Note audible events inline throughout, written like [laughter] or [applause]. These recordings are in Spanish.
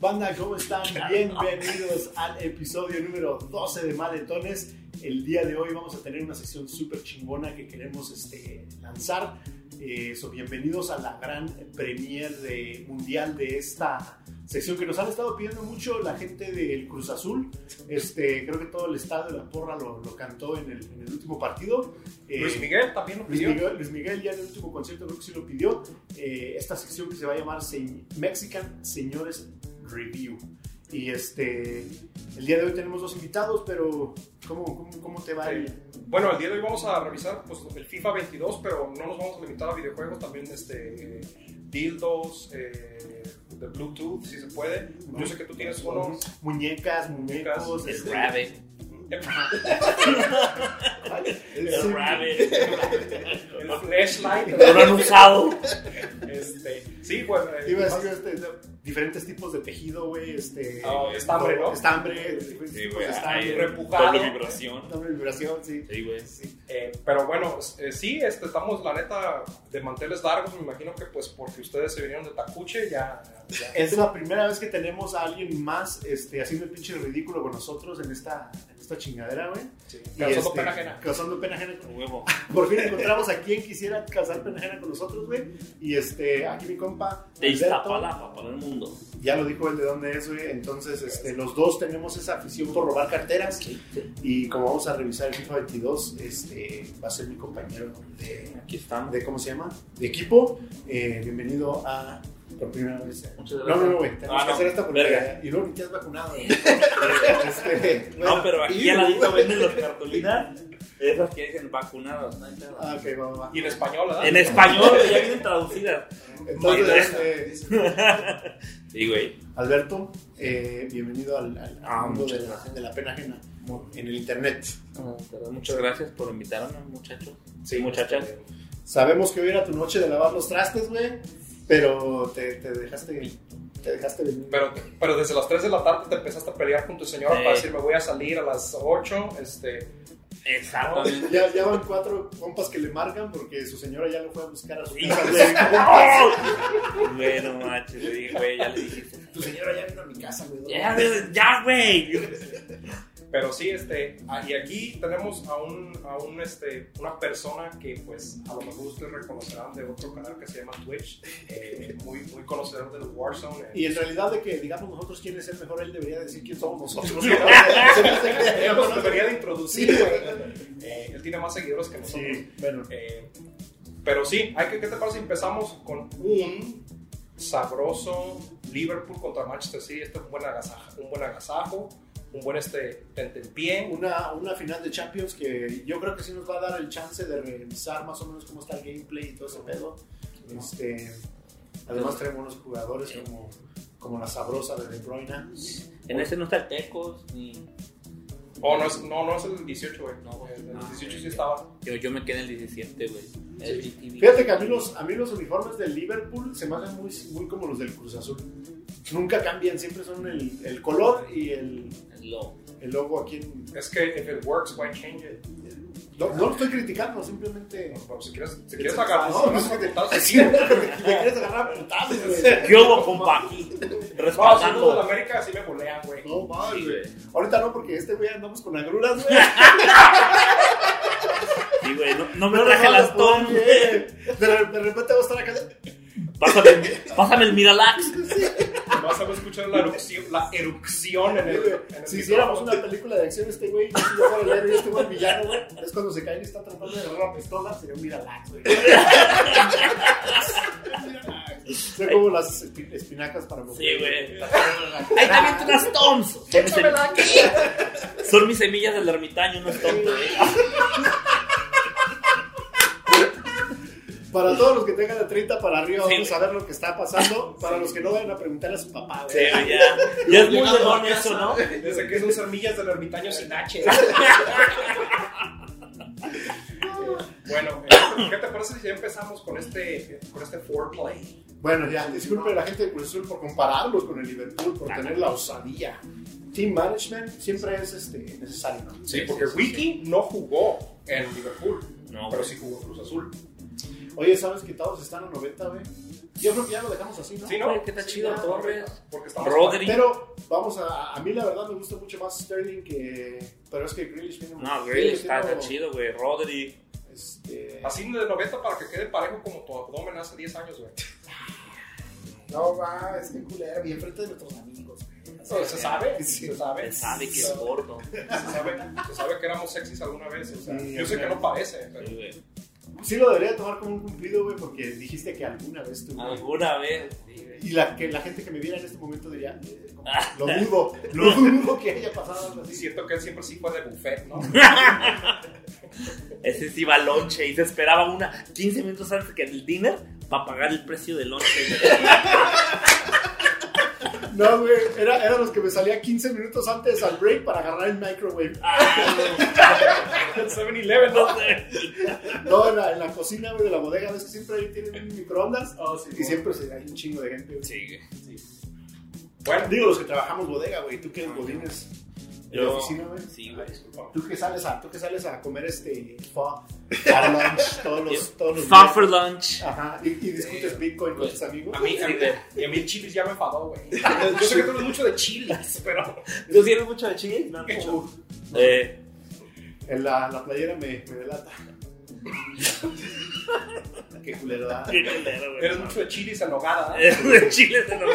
Banda, ¿cómo están? Bienvenidos al episodio número 12 de Maletones. El día de hoy vamos a tener una sesión súper chingona que queremos este, lanzar. Eh, so, bienvenidos a la gran premier de, mundial de esta sección que nos han estado pidiendo mucho la gente del Cruz Azul. Este, creo que todo el estado de la porra lo, lo cantó en el, en el, último partido. Eh, Luis Miguel también lo pidió. Luis Miguel, Luis Miguel, ya en el último concierto creo que sí lo pidió. Eh, esta sección que se va a llamar Mexican Señores Review. Y este, el día de hoy tenemos dos invitados, pero ¿cómo, cómo, cómo te va? Sí. El... Bueno, el día de hoy vamos a revisar pues, el FIFA 22, pero no nos vamos a limitar a videojuegos, también este, dildos, eh, de Bluetooth, si se puede. Yo sé que tú tienes uno. Muñecas, muñecos. El este, rabbit. el El rabbit. El flashlight. [laughs] Lo han usado. Este, sí, bueno. eh, Iba a decir este, diferentes tipos de tejido, güey. Este, Ah, estambre, ¿no? Estambre, Sí, güey. de Ahí, estambre. repujado. Doble vibración. Estambre, vibración, sí. Sí, güey. Eh, pero bueno, eh, sí, este, estamos la neta de manteles largos, me imagino que pues porque ustedes se vinieron de Tacuche, ya... ya- [laughs] Es la primera vez que tenemos a alguien más este, haciendo el pinche ridículo con nosotros en esta, en esta chingadera, güey. sí, causando este, pena ajena. Causando pena ajena. Huevo. [laughs] Por fin encontramos a quien quisiera causar pena ajena con nosotros, güey. Y este, aquí mi compa. De Alberto, Iztapalapa para el mundo. Ya lo dijo él de dónde es, güey. Entonces, este, los dos tenemos esa afición por robar carteras. Y como vamos a revisar el FIFA 22, este, va a ser mi compañero de, Aquí estamos. de ¿cómo se llama? De equipo. Eh, bienvenido a, por primera vez. Muchas No, gracias. no, no, güey. Tenemos Ah, que no. hacer esta Verga. y luego ni te has vacunado. güey. [laughs] Este, No, bueno, pero aquí y- al ladito venden las cartulinas. Esas que dicen vacunados. no. Ah, ok, va, va. Y en español, ¿verdad? En español ya vienen traducidas. Entonces, este, [laughs] Sí, güey. Alberto, eh, bienvenido al, al Ah, mundo de la, de la pena ajena en el internet. Ah, Muchas gracias por invitarme, muchachos. Sí, muchachas. este, Sabemos que hoy era tu noche de lavar los trastes, güey, pero te, te dejaste te dejaste venir. Pero, pero desde las 3 de la tarde te empezaste a pelear con tu señora Sí. para decir, me voy a salir a las 8, este... Exactamente. Ya, ya van cuatro compas que le marcan porque su señora ya lo fue a buscar a su casa. güey. [laughs] Bueno, macho, le dije, güey, ya le dijiste. Tu señora ya vino a mi casa, güey. Ya, ya, güey. Pero sí, este, ah, y aquí tenemos a un, a un, este, una persona que pues a lo mejor ustedes reconocerán de otro canal que se llama Twitch, eh, muy, muy conocedor del Warzone. eh. Y en realidad de que digamos nosotros quién es el mejor, él debería decir quién somos nosotros. [laughs] Él nos debería de introducir, Sí. Eh, él tiene más seguidores que nosotros. Sí, bueno. Eh, pero sí, hay que, ¿qué te parece si empezamos con un sabroso Liverpool contra Manchester City? Este es un buen agasajo, un buen, agasajo, un buen este, tentempié. Una, una final de Champions que yo creo que sí nos va a dar el chance de revisar más o menos cómo está el gameplay y todo ese pedo. Este, además tenemos unos jugadores como, como la sabrosa de De Bruyne. En ese no está el Tecos ni. Oh, no, es, no, no es el 18, güey. No, güey. el, el No, 18 sí güey. estaba. Yo, yo me quedé en el 17, güey. El GTV. Fíjate que a mí, los, a mí los uniformes del Liverpool se me hacen muy, muy como los del Cruz Azul. Nunca cambian, siempre son el, el color y el, El lobo. el logo aquí en... Es que if it works, why change it? No, no lo estoy criticando, simplemente... Bueno, si quieres, si quieres agarrar, No, no, si no, quieres agarrar, Me si quieres. quieres agarrar a putazos, güey. ¿Qué hubo, compa? No, si de Respaldando. la América sí me bolean, güey. No, mames, güey. Ahorita no, porque este güey andamos con agruras, güey. Sí, güey. No, no me No, traje no, las no, Tom. güey. De, de repente voy a estar acá. Pásame, pásame el Miralax. Vas a escuchar la erupción, la erupción en el. en el Si hiciéramos una película de acción, este güey, yo si yo fuera el héroe y este güey villano, güey, es cuando se cae y está tratando de agarrar la pistola, sería un Miralax, güey. Son como las espi- espinacas para Sí, güey. Ahí también unas Toms. Son mis semillas del ermitaño, unos Toms, güey. Para todos los que tengan de 30 para arriba, Sí, vamos güey. a ver lo que está pasando. Para los que no vayan a preguntarle a su papá, Sí, ya. Ya es muy Llegando de a don casa, eso, ¿no? Desde que son semillas del ermitaño sin H. bueno, eh, ¿qué te parece si ya empezamos con este, con este foreplay? Bueno, ya, disculpe a la gente de Cruz Azul por compararlos con el Liverpool, por tener la osadía. Team management siempre es este, necesario, ¿no? Sí, porque Wiki no jugó en Liverpool, No, pero sí jugó en Cruz Azul. Oye, ¿sabes que todos están a 90, güey? Yo creo que ya lo dejamos así, ¿no? Sí, ¿no? Güey, ¿qué está Sí, chido, ya, Torres? Porque estamos Rodri. Pero vamos a. A mí la verdad me gusta mucho más Sterling que. Pero es que Grealish viene No, Grealish está, está chido, güey. Rodri. Este, Así de 90 para que quede parejo como tu abdomen hace 10 años, güey. [laughs] No, va, es que culera, bien frente de nuestros amigos. güey. Se sabe, [laughs] Sí. se sabe. Él sabe que es gordo. Se sabe, se sabe que éramos sexys alguna vez. O sea, Sí, yo sé que no parece, pero Sí, lo debería tomar como un cumplido, güey, porque dijiste que alguna vez tú. Alguna vez. sí, güey. Y la, que la gente que me viera en este momento diría, eh, como, lo dudo, [laughs] lo dudo que haya pasado algo así. siento que él siempre sí fue de buffet, ¿no? [laughs] Ese sí iba al lonche y se esperaba una 15 minutos antes que el dinner para pagar el precio del lonche. [laughs] No, güey, era, era los que me salía 15 minutos antes al break para agarrar el microwave. El 7-Eleven, ¿no? No, en la, en la cocina, güey, de la bodega, ves que siempre ahí tienen microondas. Oh, sí, Y siempre se, hay un chingo de gente. güey. Sí, güey. Bueno, Digo, los que trabajamos bodega, güey, tú que eres godines Yo- oficina, güey. Sí, güey. disculpa. Tú que sales a, tú que sales a comer este pho [laughs] a lunch todos los, todos los días. for lunch. Ajá, y, y discutes Bitcoin con tus amigos. A mí, a mí, y a mí el chilis ya me enfadó, güey. [laughs] Yo sé que tú eres mucho de chilis, pero. ¿Tú tienes mucho de chile? No, Uf, Eh, en la, la playera me, me delata. [laughs] Qué culero da. qué culero, güey. Eres mucho de chilis en nogada. ¿no? Eh, de chile de no.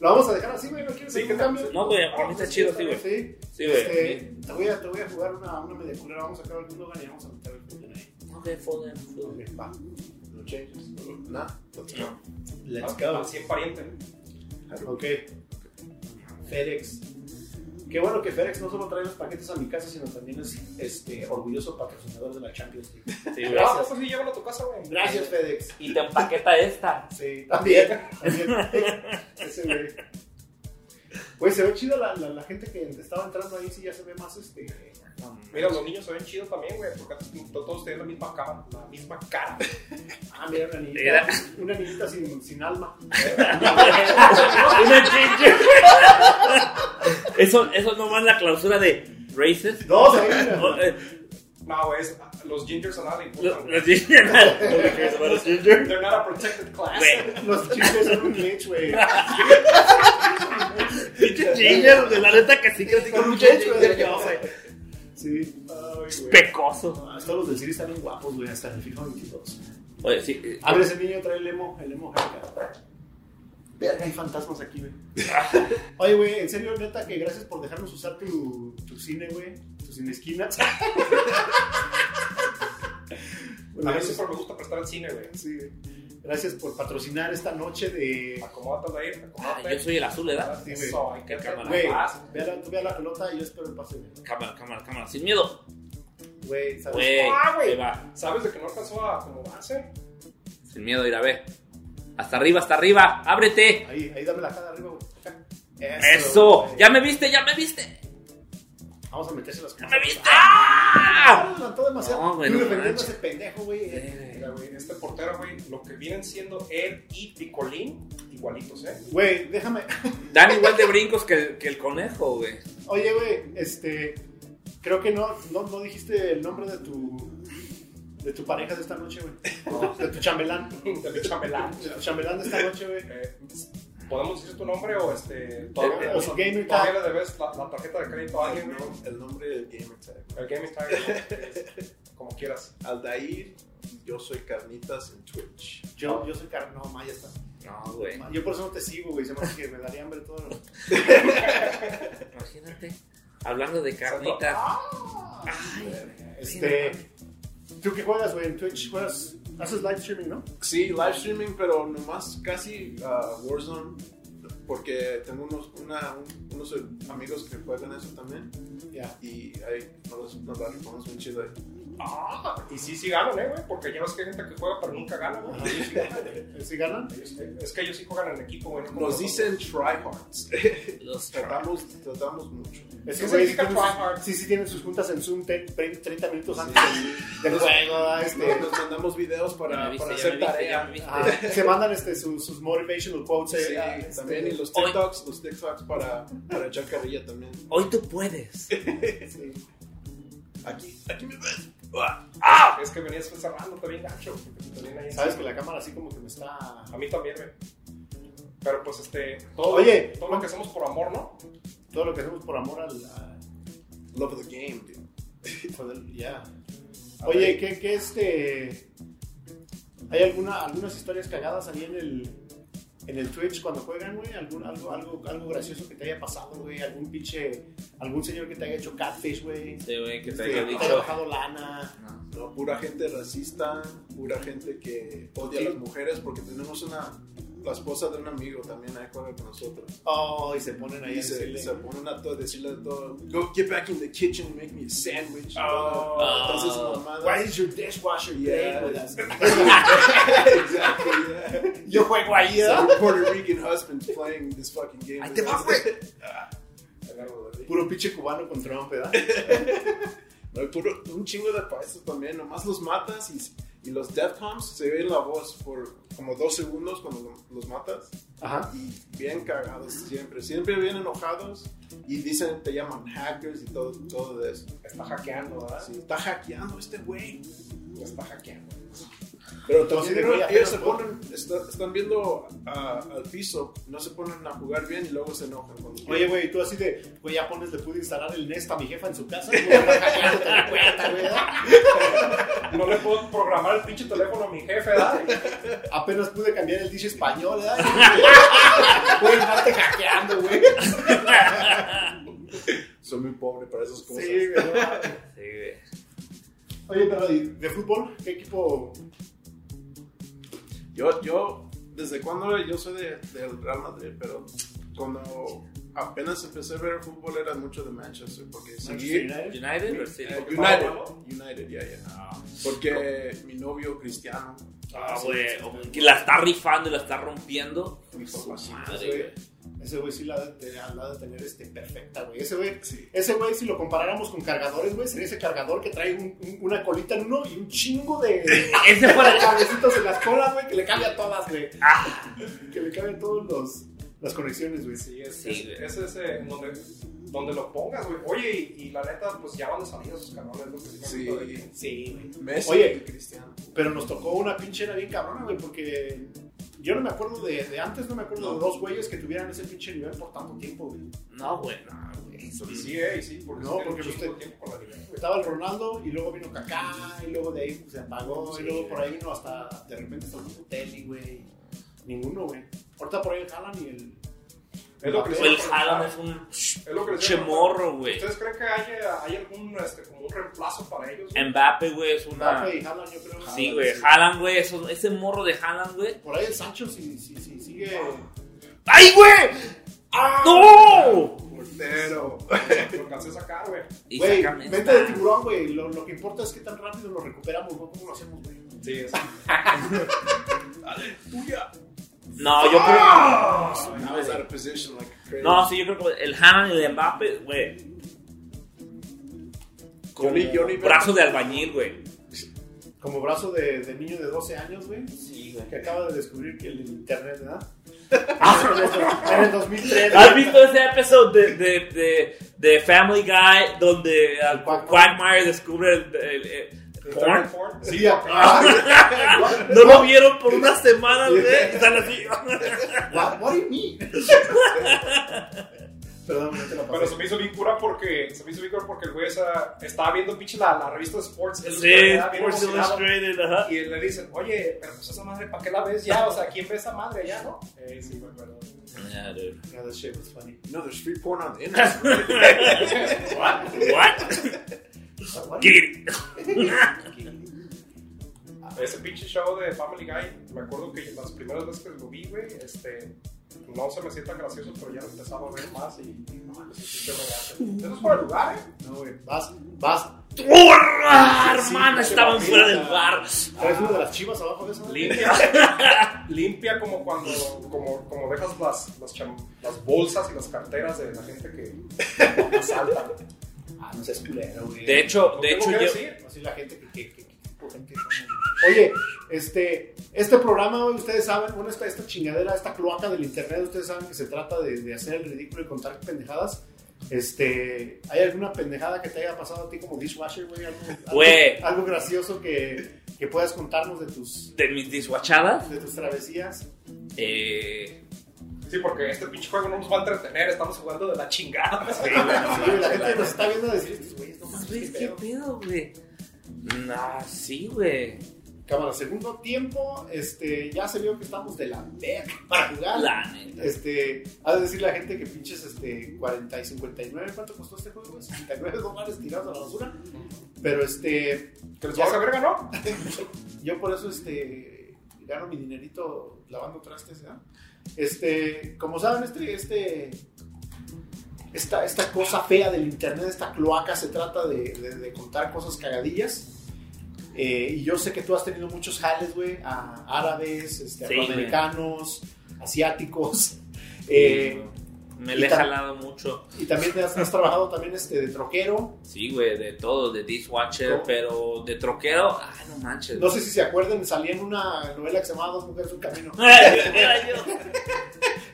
Lo vamos a dejar así, güey, no quieres. No, güey, a mí está chido, sí, güey. Sí, Sí, güey. Este, te, voy a, te voy a jugar una, una media culera. Vamos a sacar y vamos a meter el Foden ahí. Ok, Foden. Foden. Ok, va. No changes. Nada. No. Let's go. 100 pariente. Ok. FedEx. Qué bueno que FedEx no solo trae los paquetes a mi casa, sino también es este, orgulloso patrocinador de la Champions League. Sí, Ah, gracias. pues sí, llévalo a tu casa, güey. Gracias, FedEx. Y te empaqueta esta. Sí, también. también. Ese güey. Güey, se ve chido la, la, la gente que estaba entrando ahí, sí ya se ve más este. Mira, los niños se ven chidos también, güey, porque todos tienen la misma cara. La misma cara. Ah, mira, una niñita. Mira. Una niñita sin, sin alma. [laughs] Una ginger. [laughs] Eso, eso nomás la clausura de Races. Oh, eh, No, güey, los gingers a nada le importan, Los güey. los ginger. Nobody [laughs] cares about a ginger. They're not a protected class. Los chistes son un glitch, güey. Pinche ginger, de la neta que sí ginger. que no. Sí. Güey. Pecoso. Ah, los del Siri están bien guapos, güey, hasta el FIFA 22. Oye, sí. eh, Abre ese niño, trae el emo, el emo. Verga, hay fantasmas aquí, güey. [laughs] Oye, güey, en serio, neta, que gracias por dejarnos usar tu, tu cine, güey. Tu cine esquina. [laughs] A mí siempre me gusta prestar el cine, güey. Sí, güey. Gracias por patrocinar esta noche de. Acomódate ah, acomódate. yo soy el azul, ¿verdad? Sí, güey. Que Cámara. Güey, Ah, ve la, tú ve a la pelota y yo espero el pase, güey. Cámara, cámara, cámara. Sin miedo. Güey, ¿sabes? Güey. Ah, güey. ¿Sabes de que no alcanzó a acomodarse? Sin miedo, ir a ver. Hasta arriba, hasta arriba. Ábrete. Ahí, ahí dame la cara arriba, güey. Acá. Eso. güey. Ya me viste, ya me viste. Vamos a meterse las Ya cosas. me viste. ¡Ah! Levantó demasiado. No, güey, ese pendejo, güey. Este portero, güey, lo que vienen siendo él y Picolín, igualitos, ¿eh? Güey, déjame. [laughs] Dan igual de brincos que el, que el conejo, güey. Oye, güey, este. Creo que no, no, no dijiste el nombre de tu. De tu pareja de esta noche, güey. [laughs] De tu chambelán. De mi chambelán. De tu chambelán de esta noche, güey. Eh, ¿Podemos decir tu nombre o este. Eh, o su gamer tag. le debes la, la tarjeta de crédito a alguien? No, el nombre del gamer tag. El gaming tag, ¿no? [laughs] como quieras. Aldair, yo soy Carnitas en Twitch. Yo, yo soy car... No, ma, ya está. No, güey. Yo por eso no te sigo, güey. Se me hace que me daría hambre todo. lo- [laughs] Imagínate. Hablando de carnitas. Este. ¿Tú qué juegas, güey? En Twitch juegas. Haces live streaming, ¿no? Sí, live streaming, pero nomás casi uh, Warzone. Porque tengo unos, una, un- unos amigos que juegan eso también. Ya. Y ahí nos, nos la rifamos muy chido ahí. Ah, y sí, sí ganan, ¿eh, güey? Porque ya ves que hay gente que juega pero nunca gana, güey. Ellos sí ganan. ¿Sí ganan? Ellos- Es que ellos sí juegan en equipo, güey. no Nos dicen tryhards. [laughs] Los tratamos, tratamos mucho. Es ¿Qué que, güey, sí, sí, sí tienen sus juntas en Zoom te- 30 minutos antes del, juego, ¿verdad? este. Nos mandamos videos para, hacer tarea. Ah, se mandan este, sus, sus motivational quotes. Sí, eh, ah, este, también y los Hoy- TikToks, los TikToks para, para echar carrilla también. Hoy tú puedes. sí. Aquí, aquí me ves. ¡Ah! Es que venías cerrándote bien gacho. tenían ahí Sabes que la cámara así como que me está... A mí también, güey. Pero pues este. Todo, Oye. todo lo que hacemos por amor, ¿no? Todo lo que hacemos por amor al... Love of the game, [laughs] ya. Oye, ¿qué, qué este. ¿Hay alguna, algunas historias cagadas ahí en el, en el Twitch cuando juegan, güey? ¿Algún, algo, algo, algo gracioso que te haya pasado, güey? ¿Algún pinche. algún señor que te haya hecho catfish, güey? Sí, güey, que te Que haya te dicho. bajado lana. No. No, pura gente racista, pura gente que odia a las mujeres porque tenemos una, la esposa de un amigo también ahí juega con nosotros. Oh, y se ponen ahí Y se, se ponen a todo, decirle todo, go get back in the kitchen and make me a sandwich. Oh. Entonces, mamadas. Why is your dishwasher Yeah. with us? [laughs] exactly, yeah. Yo juego ahí, Some ¿eh? Puerto Rican husband's playing this fucking game. Ahí te va, güey. Puro pinche cubano con Trump, ¿verdad? [laughs] No, puro- un chingo de países también, nomás los matas y, y los Deftoms se ve la voz por como dos segundos cuando lo- los matas. Ajá. Y bien cagados siempre, siempre bien enojados y dicen, te llaman hackers y todo, todo de eso. Está hackeando, ¿verdad? Sí, está hackeando este güey. Está hackeando. Pero también ellos apenas se ponen, está- están viendo ah, al piso, no se ponen a jugar bien y luego se enojan. Cuando Oye, güey, tú así de, güey, ya pones, le pude instalar el Nest a mi jefa en su casa. [laughs] ¿verdad? [laughs] No le puedo programar el pinche teléfono a mi jefe, ¿verdad? Apenas pude cambiar el dish español, ¿verdad? [laughs] Puedes estarte hackeando, güey. soy muy pobre para esas cosas. Sí, güey. Sí. Oye, pero ¿y de fútbol, ¿qué equipo? Yo, yo, desde cuando yo soy de, del Real Madrid, pero cuando apenas empecé a ver el fútbol era mucho de Manchester, porque seguí... Manchester United. United sí. Eh, United, bueno. United, ya, ya. Porque mi novio cristiano. Ah, güey. o Que la está rifando y la está rompiendo. Hijo, así, Madre, Ese güey. sí la ha de, de tener este, perfecta, güey. Ese güey, Sí. ese güey, si lo comparáramos con cargadores, güey, sería ese cargador que trae un- un- una colita en uno y un chingo de, [laughs] Ese fue de la cablecitos en las colas, güey, que le cambia todas, güey. Ah, Que le cambian todos los las conexiones, güey. Sí, es, Sí, es, güey. es ese donde, donde lo pongas, güey. Oye, y, y la neta, pues ya van de salida esos canales, que sí Sí. Sí, güey. Messi Oye. cristiano. Pero nos tocó una pinche era bien cabrona, güey, porque yo no me acuerdo de, de antes, no me acuerdo de dos güeyes que tuvieran ese pinche nivel por tanto tiempo, güey. no, güey, no, güey. Y sí, eh, sí, porque No, porque usted-. Estaba el Ronaldo y luego vino Kaká y luego de ahí pues, se apagó Sí, y luego por ahí vino hasta de repente hasta el Telly, güey. Ninguno, güey. Ahorita por ahí el Haaland y el... Es lo que O el Haaland es un Es lo que chemorro, güey. ¿Ustedes creen que hay, hay algún este, como un reemplazo para ellos? güey? Mbappe, güey, es una. Mbappe y Haaland, yo creo. Sí, güey. Haaland, güey. eso- Ese morro de Haaland, güey. Por ahí el Sancho si, si, si sigue... ¡Ay, güey! ¡No! Portero. [laughs] Lo alcancé a sacar, güey. Güey, mente de tiburón, güey. Lo, lo que importa es que tan rápido lo recuperamos, ¿no? ¿Cómo lo hacemos, güey? Sí, es. [laughs] No, yo creo. I was out of position like crazy. No, sí, yo creo que el Haaland y el Mbappe, güey. Como Johnny- Johnny brazo de albañil, güey. Como brazo de, de niño de 12 años, güey. Sí, güey. Que acaba de descubrir que el internet, ¿verdad? [laughs] en el 2003. ¿Has visto ese episodio de, de, de, de Family Guy donde uh, Quagmire. Quagmire descubre el, el- el- porn? Porn. Sí, ah, [laughs] No lo vieron por unas semanas, güey. Están así. what, what do you mean? Perdón, no te la Pero pasé. se me hizo bien cura porque se me hizo bien cura porque el güey esa, estaba viendo pinche la, la revista de Sports Sí, Sports Illustrated, ajá. Y le dicen, oye, pero pues esa madre, ¿para qué la ves ya? O sea, ¿quién ve esa madre ya, no? Eh, sí, me acuerdo. Yeah, dude. Yeah, that shit was funny. No, there's free porn on the internet. [laughs] What? What? [laughs] It. Ese pinche show de Family Guy, me acuerdo que las primeras veces que lo vi, güey, este, no se me sienta gracioso, pero ya lo empezaba a ver más y, no regazo. Eso es para el lugar, ¿eh? No, güey. Vas, vas. ¡Porra! Sí, Hermana, sí, estaban sí, fuera del bar. ¿Traes una de las chivas abajo de eso? Limpia, [laughs] limpia como cuando, como, como dejas las, las, cham- las bolsas y las carteras de la gente que asaltan. Ah, no seas culero, güey. De hecho, ¿Lo de hecho, yo. decir? Así la gente que... gente. Oye, este, este programa, ustedes saben, bueno, esta, esta chingadera, esta cloaca del internet, ustedes saben que se trata de, de hacer el ridículo y contar pendejadas. Este, ¿hay alguna pendejada que te haya pasado a ti como dishwasher, güey? Algo, algo- Güey. algo gracioso que, que puedas contarnos de tus, De mis dishwashadas. de tus travesías. Eh, Sí, porque este pinche juego no nos va a entretener, estamos jugando de la chingada. Sí, güey, [laughs] la gente nos está viendo decir, estos güeyes, no mames, güey, qué ¿qué pedo". güey? Nah, sí, güey. Cámara, segundo tiempo, este, ya se vio que estamos de la verga para jugar. La neta. Este, ha de decir la gente que pinches este, 40 y 59, ¿cuánto costó este juego? güey? 69 dólares tirados a la basura. Pero este, ¿Que les vas a ver, ganó? [laughs] yo por eso este, gano mi dinerito lavando trastes, ¿ya? Este, como saben, este, este, esta, esta cosa fea del internet, esta cloaca, se trata de, de- de contar cosas cagadillas. Eh, y yo sé que tú has tenido muchos jales, güey, a árabes, este, Sí, afroamericanos, asiáticos. Eh, Me le he jalado mucho. y también te has, has trabajado también este, de troquero. Sí, güey, de todo, de dishwasher, ¿Cómo? pero de troquero, ah, no manches. No sé si se acuerdan, salía en una novela que se llamaba Dos Mujeres, Un Camino. [laughs] Era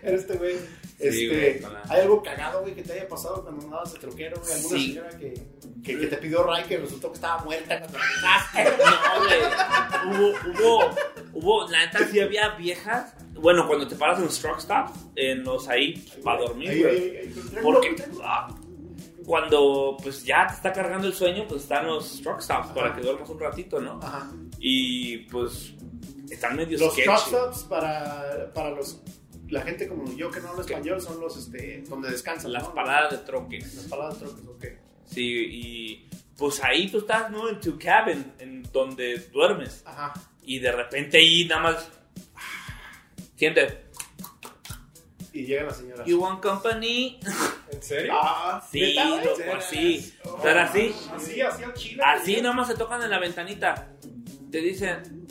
este güey. Sí, Este, güey, ¿Hay algo cagado, güey, que te haya pasado cuando andabas de troquero? güey? ¿Alguna Sí. señora que, que, que te pidió ray que resultó que estaba muerta cuando? [laughs] No, güey. Hubo, hubo, hubo, la neta sí había viejas. Bueno, cuando te paras en los truck stops, en los ahí, para dormir, Ahí, güey. ahí, ahí, ahí. Porque ah, cuando pues ya te está cargando el sueño, pues están los truck stops para que duermas un ratito, ¿no? Ajá. Y pues están medio Los sketchy. truck stops para, para los, la gente como yo que no habla español son los este, donde descansan. Las ¿no? paradas de troques. Las paradas de troques, ok. Sí, y pues ahí tú estás, ¿no? En tu cabin, en donde duermes. Ajá. Y de repente ahí nada más... Siente, Y llega la señora. you want company? [laughs] ¿En serio? Ah, Sí, loco, así. O sea, así. Así, así al chile. Así güey. nomás se tocan en la ventanita. Te dicen,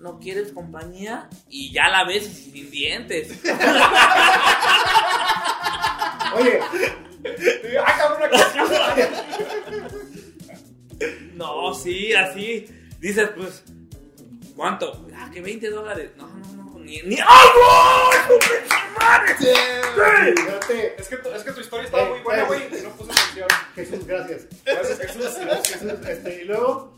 ¿no quieres compañía? Y ya la ves sin dientes. Oye, ¡Ah, cabrón! No, sí, así. Dices, pues, ¿cuánto? Ah, que 20 dólares. No, no, no, ni. ni ¡Ah, no! ¡Hijo de su madre! fíjate, Es que, tu- es que tu historia estaba muy buena, güey, y no puse atención. Jesús, gracias. Gracias, Jesús. Gracias, este, y luego,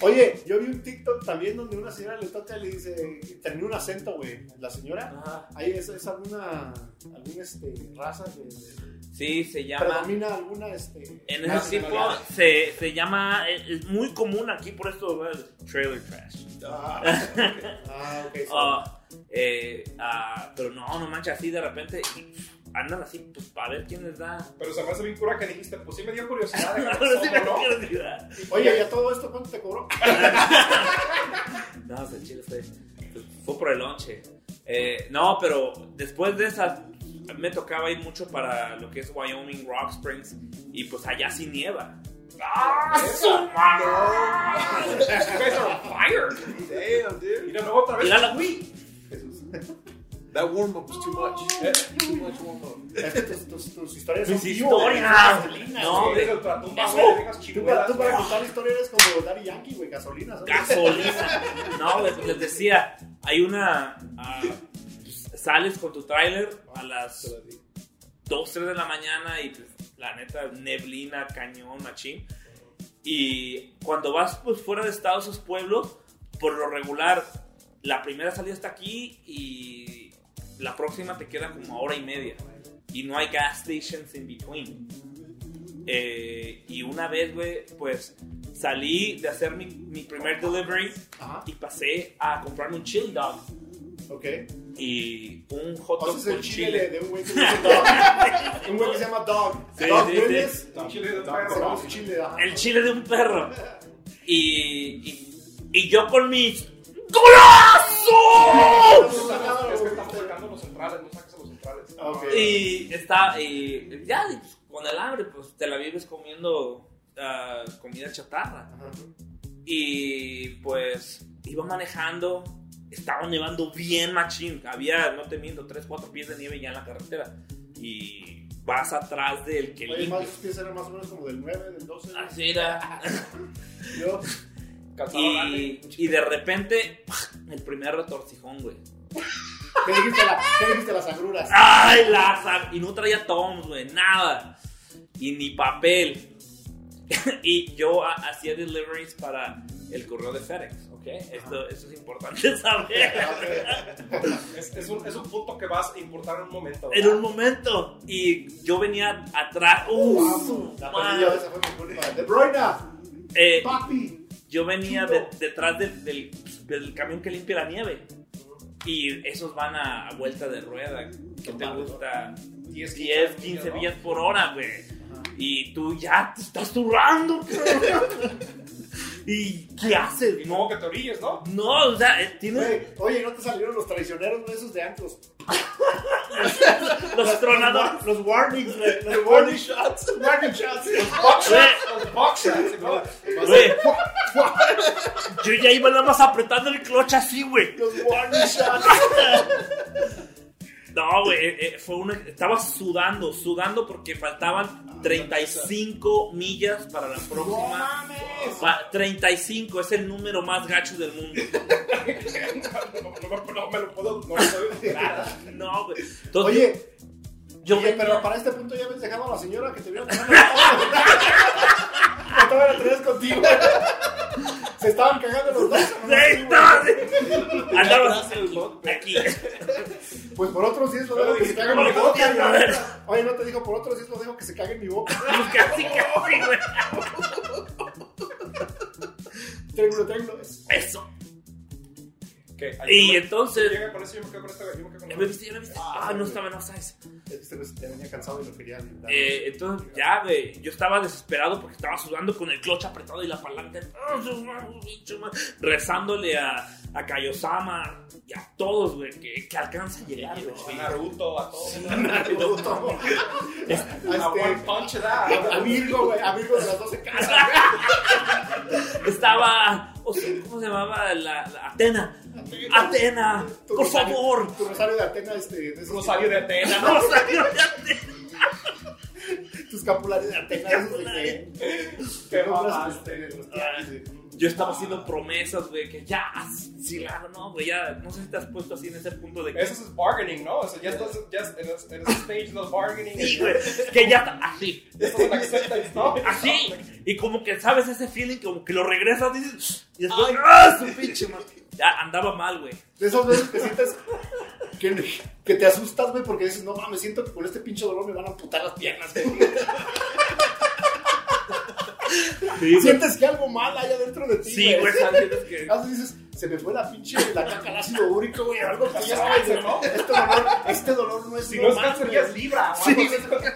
oye, yo vi un TikTok también donde una señora le toca y le dice, terminó un acento, güey. La señora, Ajá. ahí es, es alguna, alguna este, raza que Sí, se llama. predomina alguna, este. En ese tipo se, se llama. Es muy común aquí por esto, trailer trash. Ah, [laughs] ah, ok. so- Ah, eh, ah, pero no, no manches, así de repente y, andan así, pues para ver quién les da. Pero se me hace bien cura que dijiste, pues sí me dio curiosidad [laughs] de sí me ¿no? quiero olvidar. Oye, ¿y a todo esto cuánto te cobró? [laughs] No, el chile fue, fue por el lonche. Eh, no, pero después de esas me tocaba ir mucho para lo que es Wyoming, Rock Springs, y pues allá sí nieva. ¡Ah, su madre! You guys are on fire. Damn, dude. Mira, luego otra vez. Mira la Wii. Jesús. That warm up was too much. Too much warm up. Tus, tus, tus historias son historias. gasolina, No, digas Tú para, tú para güey. contar historias eres como Daddy Yankee, güey, gasolina. ¿sabes? Gasolina. No, les, les decía, hay una. ah, pues, sales con tu tráiler a las 2, 3 de la mañana y pues, la neta, neblina, cañón, machín. Y cuando vas pues fuera de Estados esos pueblos, por lo regular, la primera salida está aquí y la próxima te queda como hora y media. Y no hay gas stations in between. Eh, y una vez, güey, pues salí de hacer mi, mi primer delivery Ajá, y pasé a comprarme un chili dog ok. y un hot dog Haces el con chile chile. de, de un güey que [laughs] se llama Dog. Un güey que se llama Dog. Sí, Dog sí, sí. Un chile de Se perro. El chile de un perro. Y, y, y yo con mis ¡Golazo! Es que estamos sacando los centrales, no saques a los centrales. Ok. Y está, y ya, pues, con el hambre, pues te la vives comiendo ah, comida chatarra. Ajá. Y pues iba manejando, estaba nevando bien machín. Había, no te miento, 3, 4 pies de nieve ya en la carretera. Y vas atrás del que Oye, limpia. más pies eran más o menos como del 9, del 12. güey. Así era. Yo, Y, y de repente, el primer retorcijón, güey. ¿qué dijiste, la, ¿qué dijiste las agruras? ¡Ay, Lázaro! Y no traía toms, güey, nada. y ni papel. [laughs] y yo ha- hacía deliveries para el correo de FedEx, ¿ok? Esto, esto es importante [laughs] saber. Es, es un, es un punto que vas a importar en un momento. en un momento. Y yo venía atrás. ¡Uh! La esa fue mi culpa. De Bruyne, Eh, papi. Yo venía de- detrás del, del- del camión que limpia la nieve. Y esos van a, a vuelta de rueda. ¿Qué te gusta? 10, 10, 15 millas por hora, güey. Y tú ya te estás zurrando. [laughs] ¿Y qué haces? Y No, que te orilles, ¿no? no, o sea, eh, tienes Güey, Oye, ¿no te salieron los traicioneros güey, esos de Anclos? [laughs] los tronadores. Los warnings, güey. Los warning shots. Warning shots. Los box shots, ¿no? Güey, [laughs] yo ya iba nada más apretando el clutch así, güey. Los warning shots. [laughs] No, güey, eh, eh, fue una. Estaba sudando, sudando porque faltaban 35 millas para la No próxima. mames. Pa- 35 es el número más gacho del mundo. [laughs] No, no, me- no me lo puedo. No me. No, güey. Entonces, Oye, yo oye, venía- pero para este punto ya habías dejado a la señora que te vieron cagando. O todavía la [laughs] traías contigo. Se estaban cagando los dos. ¿no? Bot, aquí. Pues por otros sí es lo Pero dejo que se caguen en mi "Como boca. a ver". Oye, no te dijo por otros sí es lo dejo que se cague en mi boca. Casi, casi, güey. Triángulo, triángulo. Eso. ¿Qué? Y entonces. Llega con eso, yo me quedo con esta. Yo me quedo con ¿Ya esta. me viste? ¿Ya me viste? Ah, no estaba en offsides. Este güey ya venía cansado y lo quería. Eh, entonces, ya, güey. Yo estaba desesperado porque estaba sudando con el clutch apretado y la palanca. ah, Rezándole a, a Kaiosama y a todos, güey, que, que alcanza a llegar, A güey. Naruto, a todos. [laughs] A A este- One Punch a, that. a Virgo, güey. A Virgo de las 12 casas. [laughs] Estaba. o sea, ¿Cómo se llamaba? La, la Atena. Atena, Tu por rosario- favor. Tu rosario de Atena, este. De [laughs] Rosario de Atena. Rosario de Atena. Tu escapulario de Atena. mamaste. Yo estaba haciendo promesas, güey, que ya, sí, claro, no, güey, ya, no sé si te has puesto así en ese punto de que, Eso es bargaining, ¿no? O sea, ya estás ya en ese stage de los bargaining. sí, güey, que ya está así, así, y como que sabes ese feeling, como que lo regresas, dices, y después, ¡ah, su pinche! Ya andaba mal, güey. De esas veces que sientes que, que te asustas, güey, porque dices, no mames, siento que con este pinche dolor me van a amputar las piernas, güey. [laughs] Sientes que algo mal hay adentro de ti, Sí, güey, sabes que... [laughs] A veces dices, se me fue la pinche, la caca, el ácido úrico, güey, algo pasó, güey, ¿no? Este dolor, este dolor no es Si no es cáncer, ya es libra. Sí, güey. [laughs]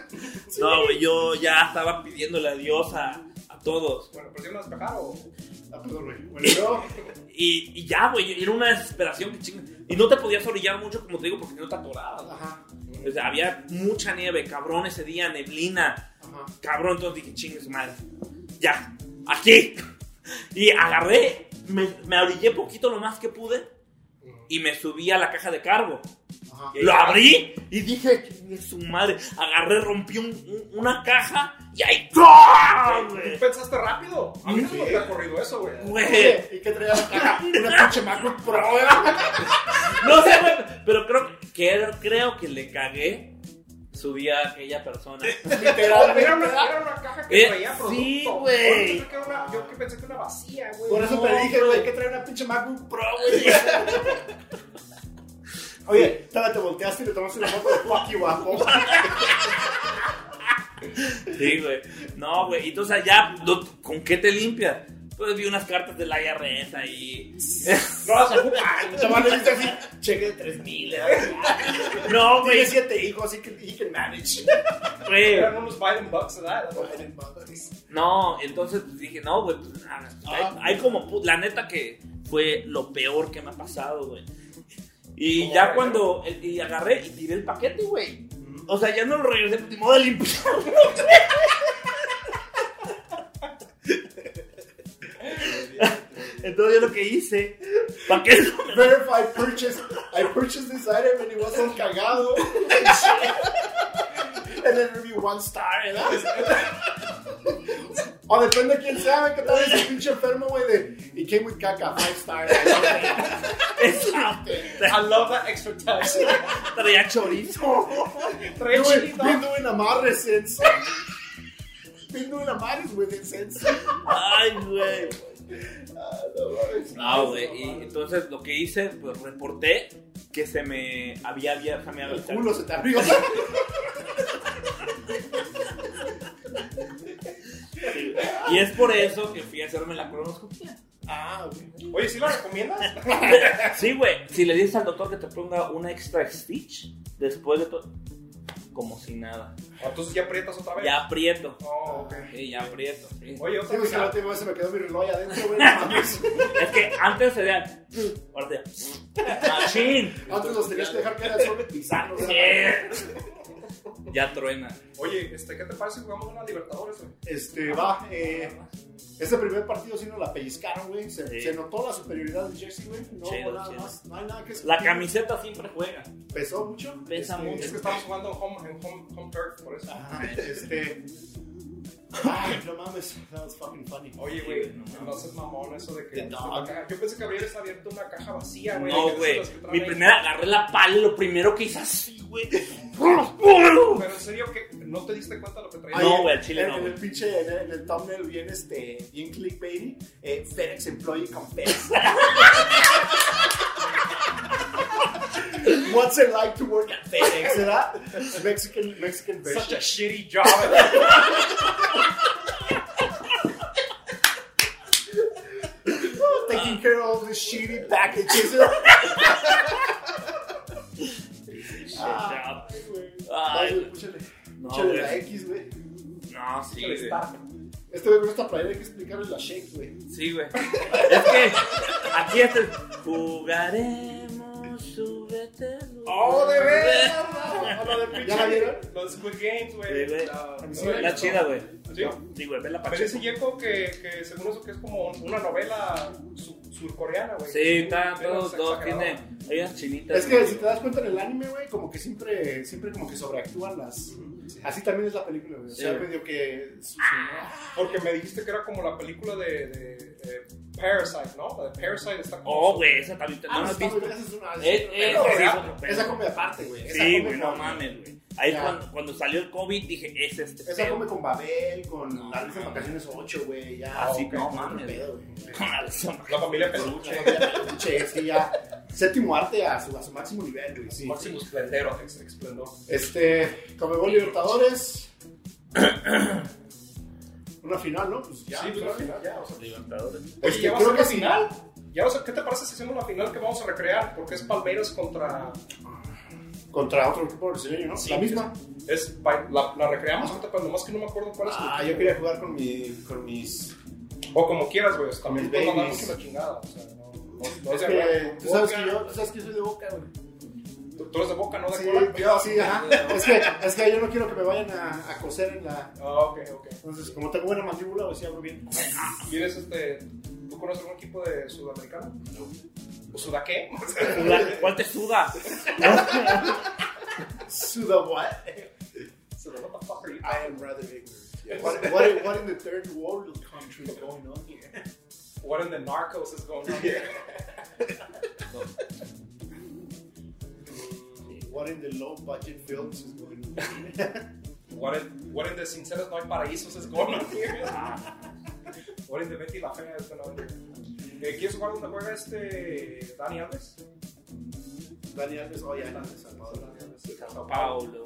No, güey, yo ya estaba pidiéndole adiós a, a todos. Bueno, pero si no despejar o. Ah, perdón, güey. Bueno, yo, Y, y ya, güey, era una desesperación que chinga. Y no te podías orillar mucho, como te digo, porque no te atorabas. ajá, O sea, había mucha nieve, cabrón, ese día, neblina. ajá. Cabrón, entonces dije, chingue su madre. Ya, aquí. Y agarré, me, me orillé poquito lo más que pude y me subí a la caja de cargo. Ajá. Lo abrí y dije, su madre. Agarré, rompí un- un- una caja y ahí. ¡ah, ¿Tú güey! pensaste rápido? A mí no me ha corrido eso, güey. ¿Y qué traía la [laughs] caja? Una pinche MacBook Pro. No sé, güey, pero creo que, creo que le cagué su día a aquella persona. [laughs] Literalmente. Era una, era una caja que Eh, traía producto. sí, güey. Yo pensé que era una- Yo que pensé que era una vacía, güey. Por eso No, te dije, güey. que trae una pinche MacBook Pro, güey. [laughs] Oye, te volteaste y le tomaste una foto you, guapo. Sí, güey. No, güey. Entonces ya, no- ¿con qué te limpias? Pues vi unas cartas del IRS ahí. [laughs] No ocupan. Chaval, le dice así, cheque de 3000, ¿eh? No, Tiene güey. siete hijos, así que he can manage. güey. Eran unos Biden bucks, ¿verdad? No, entonces pues, dije, no, güey. pues, ah, hay, hay como, la neta que fue lo peor que me ha pasado, güey. Y ¿Cómo ya fue? cuando, y agarré y tiré el paquete, güey. O sea, ya no lo regresé, pues, ni modo de limpiar. [laughs] Entonces yo lo que hice, ¿para qué Verify purchase. I purchased this item and it was all cagado. and then review one star, ¿verdad? O depende de quién sea, güey, que tal vez el pinche enfermo, güey, de. It came with caca, five stars. Exacto. I love that extra touch. Traía chorizo. Doing, chilito. been doing amarres since. Viendo la madre, güey, de sense. Ay, güey. Ah, no güey. Y entonces lo que hice, pues reporté que se me había abierto. se me había El culo se te abrió. Sí. Y es por eso que fui a hacerme la colonoscopia. Ah, ok. Oye, ¿sí la recomiendas? Sí, güey. Si le dices al doctor que te ponga una extra stitch después de todo, como si nada. Entonces ya aprietas otra vez. Ya aprieto. Oh, ok. Sí, ya aprieto. sí. Oye, otra que la vez. última vez se me quedó mi reloj adentro, güey. [laughs] Es que antes se vean. Ahora se [laughs] ¡Machín! Antes los tenías que dejar caer al sol de pisarlos. Sí. [laughs] Ya truena. Oye, este, ¿qué te parece si jugamos una Libertadores, güey? Este, va. Eh, este primer partido sí nos la pellizcaron, güey. Se, Sí. se notó la superioridad del Jersey, güey. No Chido, nada chido. más. No hay nada que La camiseta siempre juega. pesó mucho. Pesa Este, mucho. Es que estamos jugando en home, en home, home turf, por eso. Ajá, este. Ay, no mames. That was fucking funny. Oye, güey, no seas mamón eso de que... Caja- Yo pensé que habrías abierto una caja vacía, güey. No, güey. Mi primera agarré la pala y lo primero que hice así, güey. Pero en serio, que ¿no te diste cuenta de lo que traía? No, güey, chile en, no, En el pinche, en el, en el thumbnail bien, este, bien clickbaity. Eh, FedEx employee confess. [laughs] What's it like to work at FedEx, [laughs] ¿verdad? Mexican, Mexican version. Such a shitty job. [laughs] Taking care of all the shitty packages. [laughs] Ah, Ay, güey. Ay, Ay, púchale. No, Púchale la. X, güey. No, sí, güey. Este güey con esta playera hay que explicarle la shake, güey. Sí, güey. Es que aquí este Jugaremos, súbete. ¡Oh, de veras! Lo de pinche- ¿Ya la vieron? Los Squid Games, Sí, güey. La- la- chida, güey. ¿Sí? Sí, güey, ve la pacheco. dice Yeko que, que según eso que es como una novela su- surcoreana, güey. Sí, está Pero todo, es todo exagerado. tiene. Hay unas chinitas. Es que güey. si te das cuenta en el anime, güey, como que siempre, siempre como que sobreactúan las... Así también es la película, güey. O sea, medio que... su- su- Porque me dijiste que era como la película de, de, eh, Parasite, ¿no? La de Parasite está como. Oh, güey, esa también. te- Ah, ¿No está esa es una... Eh, es otro eh, es. Esa come aparte, güey. Sí, güey, no mames, güey. Ahí cuando, cuando salió el COVID dije, es este. Esa pedo. come con Babel, con No, en vacaciones 8, güey, ya. Ah, sí, ok, no mames. pedo. Con la versión. La familia Peluche. Peluche, sí, ya. Séptimo arte a su, a su máximo nivel, güey. Sí. Máximo esplendor, esplendor. Este, Comebol Libertadores. Una final, ¿no? Pues ya. sí, pues ya, o sea. Libertadores. Oye, ya va a creo ser que la sí. final. Ya, o sea, ¿qué te parece si hacemos la final que vamos a recrear? Porque es Palmeiras contra. Contra otro equipo brasileño, ¿no? Sí, la misma. Es, la, la recreamos ahorita, pero nomás que no me acuerdo cuál es. Ah, yo quería jugar con, mi, con mis. O como quieras, güey. También puedo mandar mucho la chingada. O sea, no, es que tú sabes que yo, tú sabes que yo soy de boca, güey. Tú, eres de boca, no de Sí, cola. yo sí, ajá. Es que, es que yo no quiero que me vayan a, a coser en la. Ah, ok, ok. Entonces, como tengo buena mandíbula, pues sí hablo bien. ¿Quieres este. ¿Tú conoces algún equipo de sudamericano? ¿O sudaqué? Suda- ¿Cuál te suda? Suda what? Suda, what the fuck are you I am rather ignorant. What, what, what in the third world country is going on here? What in the narcos is going on here? [laughs] What in the low budget films is going on here? [laughs] What in, what in the sinceros no hay paraísos is going on here? What in the Betty la Fea is going on here? Eh, ¿Quieres jugar donde juega este Dani Alves? Dani Alves, oh, ya, en El Salvador. Sao Paulo.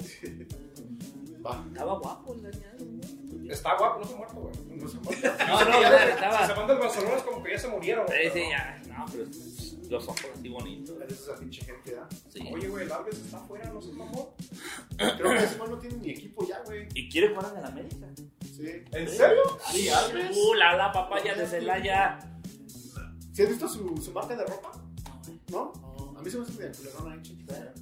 Va. Estaba guapo el Daniel. Está guapo, no se ha muerto, güey. No se muere. No, no, no, como que ya se murieron. Sí, güey, sí, pero- ya. No, pero los ojos así bonitos. Eres esa pinche gente, ¿ah? Sí. Oye, güey, el Alves está afuera, no sé mamón. Creo que ese man no tiene ni equipo ya, güey. ¿Y quiere jugar en el América? Sí. ¿En serio? Sí, Alves. Uh, la, la papaya de Celaya. ¿Sí has visto su, su marca de ropa? ¿No? A mí se me hace medio culerón ahí, chiquita.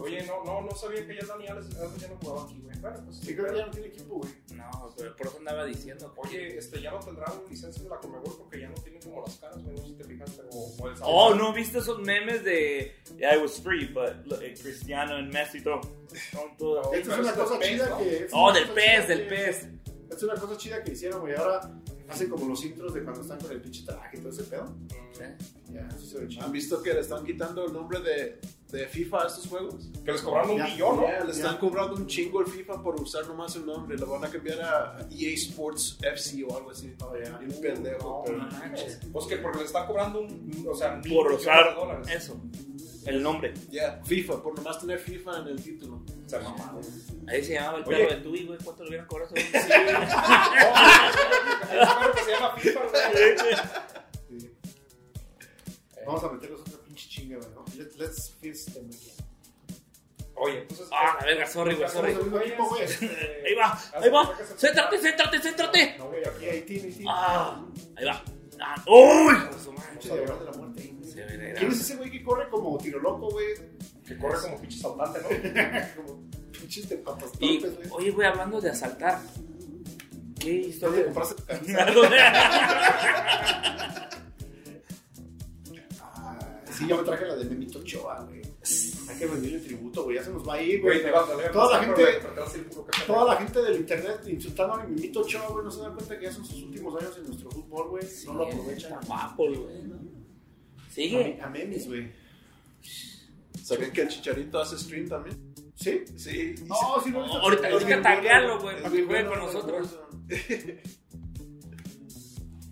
Oye, no, no, no sabía que ya Dani Alves, ya no jugaba aquí, güey. Bueno, pues Sí, creo que ya no tiene equipo, güey. No, pero por eso andaba diciendo. Oye, este, ya no tendrán licencia de la Conmebol porque ya no tienen como las caras, güey, no sé si te fijaste, o, o el Oh, ¿no viste esos memes de Yeah, it was free, but look, eh, Cristiano y Messi todo. son todos- Esta es una cosa pez, chida ¿no? que. Oh, del pez, del que- pez. Es una cosa chida que hicieron, güey. Ahora hacen como los intros de cuando están con el pinche traje y todo ese pedo. Sí. Ya, eso se ve chido. ¿Han visto que le están quitando el nombre de de FIFA a estos juegos. Que les cobraron un millón, ¿no? Le están cobrando un chingo el FIFA por usar nomás el nombre. Lo van a cambiar a EA Sports FC o algo así. Oh, ya. Bien pendejo, No, pero- manches. Pues que porque les están cobrando un, o sea, Por usar dólares. eso. El nombre. Ya, FIFA, por nomás tener FIFA en el título. Se mamaron. Ahí se llamaba el perro de Tui, güey. ¿Cuánto le hubieran cobrado? ese güey? [laughs] Es algo que se llama FIFA, güey. Sí. Vamos a meterlos otra pinche chinga, güey. Let- Let's fist them again. Oye, entonces. Ah, la verga, sorry, güey, sorry. Güey. Ahí va, ahí va. Céntrate, céntrate, céntrate. No, güey, aquí hay team, hay team. Ah, ahí va. Ah, ¡Uy! De la muerte ¿Quién es ese güey que corre como tiro loco, güey? que corre como pinche saltante, ¿no? [laughs] Como pinches de patas güey. oye, güey, hablando de asaltar. ¿Qué ¿Dónde historia? compraste [laughs] tu camisa? [laughs] Sí, yo me traje la de Memito Ochoa, güey. Hay que rendirle tributo, güey. Ya se nos va a ir, Güey, te vas a. Toda la gente- a. Toda la gente del internet insultando a mi Memito Ochoa, güey. No se dan cuenta que ya son sus últimos años en nuestro fútbol, güey. No lo aprovechan. Está guapo, güey. A, Sigue. mi- a memes, güey. ¿Sabían que el Chicharito hace stream también? ¿Sí? Sí. No, sí, no. Ahorita- es ahorita taguealo, güey, para que juegue con nosotros.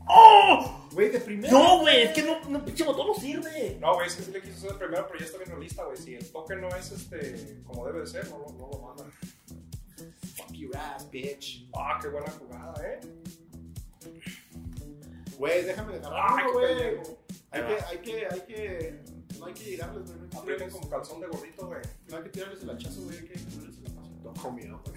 ¡Oh! Güey, de primera. No, güey, es que no, no pinche botón no sirve. No, güey, es que sí le quiso hacer primero, pero ya está bien realista, güey. Si el toque no es este como debe de ser, no, lo- no lo mandan. Fuck your ass, bitch. Ah, qué buena jugada, eh. Güey, déjame Ah, agarrarlo, qué güey. Hay que, hay que, hay que. No hay que llegarles, güey. No Aprieten como calzón de gordito, güey. No hay que tirarles el hachazo, güey. Hay que ponerles el. Don't call me out.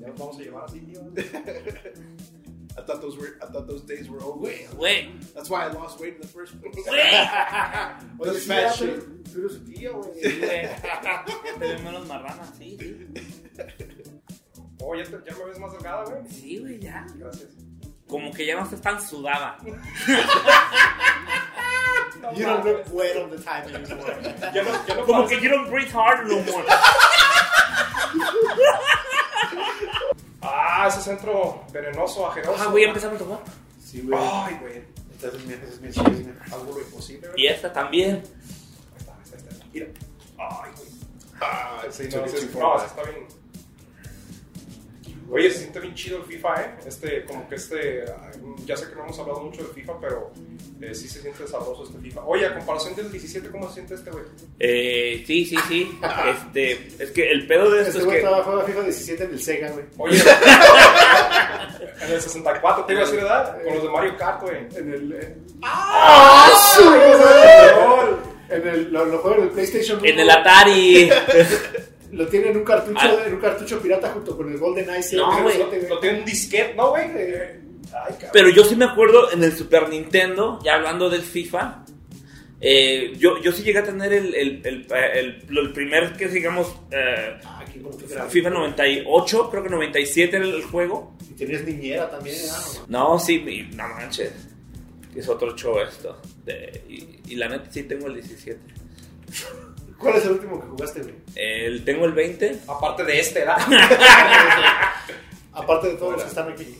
Ya nos vamos a llevar así, tío. [laughs] I thought those were I thought those days were over. Wait, Güey, That's why I lost weight in the first place. güey. [laughs] [laughs] Oye, That's sí, fat ya, shit. [laughs] pero- Pero su tía, güey. Sí, güey. Ya te ven menos marrana, sí, sí. Oh, ¿ya, te- ya me ves más delgada, güey. Sí, güey, ya. Gracias. Como que ya no estás tan sudada. You don't look wet on the time anymore. Ya no, ya no Como que you don't breathe hard no more. Ah, ese centro venenoso, ajeroso. Ah, güey, empezaron a tomar. Sí, güey. Ay, güey. Esta es mi, esta es mi, esta es mi. Algo lo imposible, güey. Y esta también. Ahí está, ahí está. Mira. Ay, güey. Ah, Sí, no, it sí, no, back. está bien. Oye, se siente bien chido el FIFA, ¿eh? Este, como que este, ay, ya sé que no hemos hablado mucho del FIFA, pero eh, sí se siente sabroso este FIFA. Oye, a comparación del 17, ¿cómo se siente este, güey? Eh, sí, sí, sí. [laughs] Este, es que el pedo de esto Este es que. en FIFA 17 en el Sega, güey. Oye, en el 64, te iba a decir, ¿verdad? Con los de Mario Kart, güey. En el. eh, ¡Ah! su madre! En el. Lo, lo juego en el PlayStation. En 1, el Atari. [laughs] Lo tiene en un cartucho, Ah. en un cartucho pirata junto con el Golden Eye. No, güey. Lo, tiene un disquete, ¿no, güey? Eh. Pero yo sí me acuerdo en el Super Nintendo, ya hablando del FIFA. eh, yo, yo sí llegué a tener el, el, el, el- el primer, que digamos, eh, Ah, FIFA 98, creo que 97 era el juego. Y tenías niñera también, ¿eh? No, sí, mi- no manches. Es otro show esto. De- y, y la neta sí tengo el 17. ¿Cuál es el último que jugaste, güey? El, tengo el 20. Aparte de este, ¿verdad? [laughs] [laughs] Aparte de todos los que están aquí.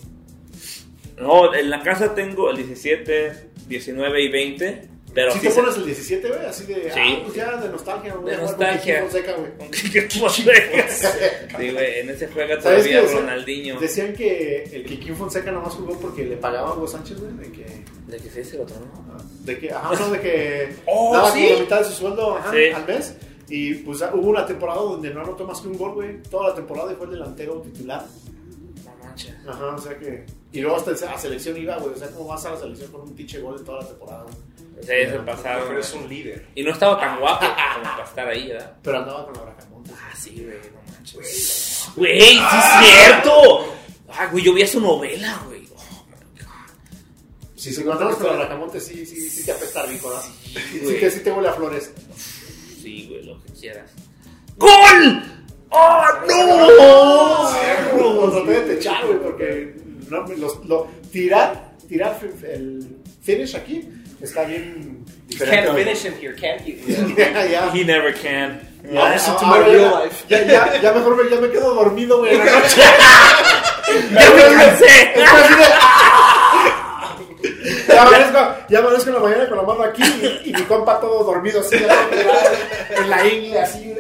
No, en la casa tengo el 17, 19 y 20. Pero Si sí te se- pones el 17, güey, así de. Sí. Ah, pues ya de nostalgia, güey. De nostalgia. Fonseca, güey. [laughs] [laughs] Sí, güey, en ese juega ¿Sabes todavía? Ronaldinho. Decían que el Kikín Fonseca nomás jugó porque le pagaba a Hugo Sánchez, güey, de que... ¿De que sí es el otro, no? De que, ajá, no, de que [laughs] Oh, daba ¿sí? como la mitad de su sueldo ajá, Sí. al mes. Y pues hubo una temporada donde no anotó más que un gol, güey. Toda la temporada y fue el delantero titular. Manches. Ajá, o sea que... Y luego hasta a selección iba, güey. O sea, ¿cómo vas a la selección con un pinche gol en toda la temporada, güey? Sí, se pasaron. Pero es un líder. Y no estaba tan guapo como para estar ahí, ¿verdad? Pero andaba con la Bracamontes. Ah, sí, güey, no manches. Güey, sí es cierto. Ah, güey, yo vi su novela, güey. Oh. Si se andabas con la Bracamontes, sí, sí, sí te apesta rico, ¿no? Sí, sí, que sí te huele a flores. Sí, güey, lo que quieras. ¡Gol! ¡Oh, no! Lo traté de techar, güey, porque no, los, lo, tirar, tirar el finish aquí está bien diferente. güey. in here, can't you? [laughs] Ya, ya. He never can. Ya, Listen to my ya- real life. Ya, ya, ya mejor me, ya me quedo dormido, güey, en la noche. [laughs] ¡Ya me cansé! Ya amanezco, ya amanezco en la mañana con la mano aquí y, y mi compa todo dormido así, en la ingle así.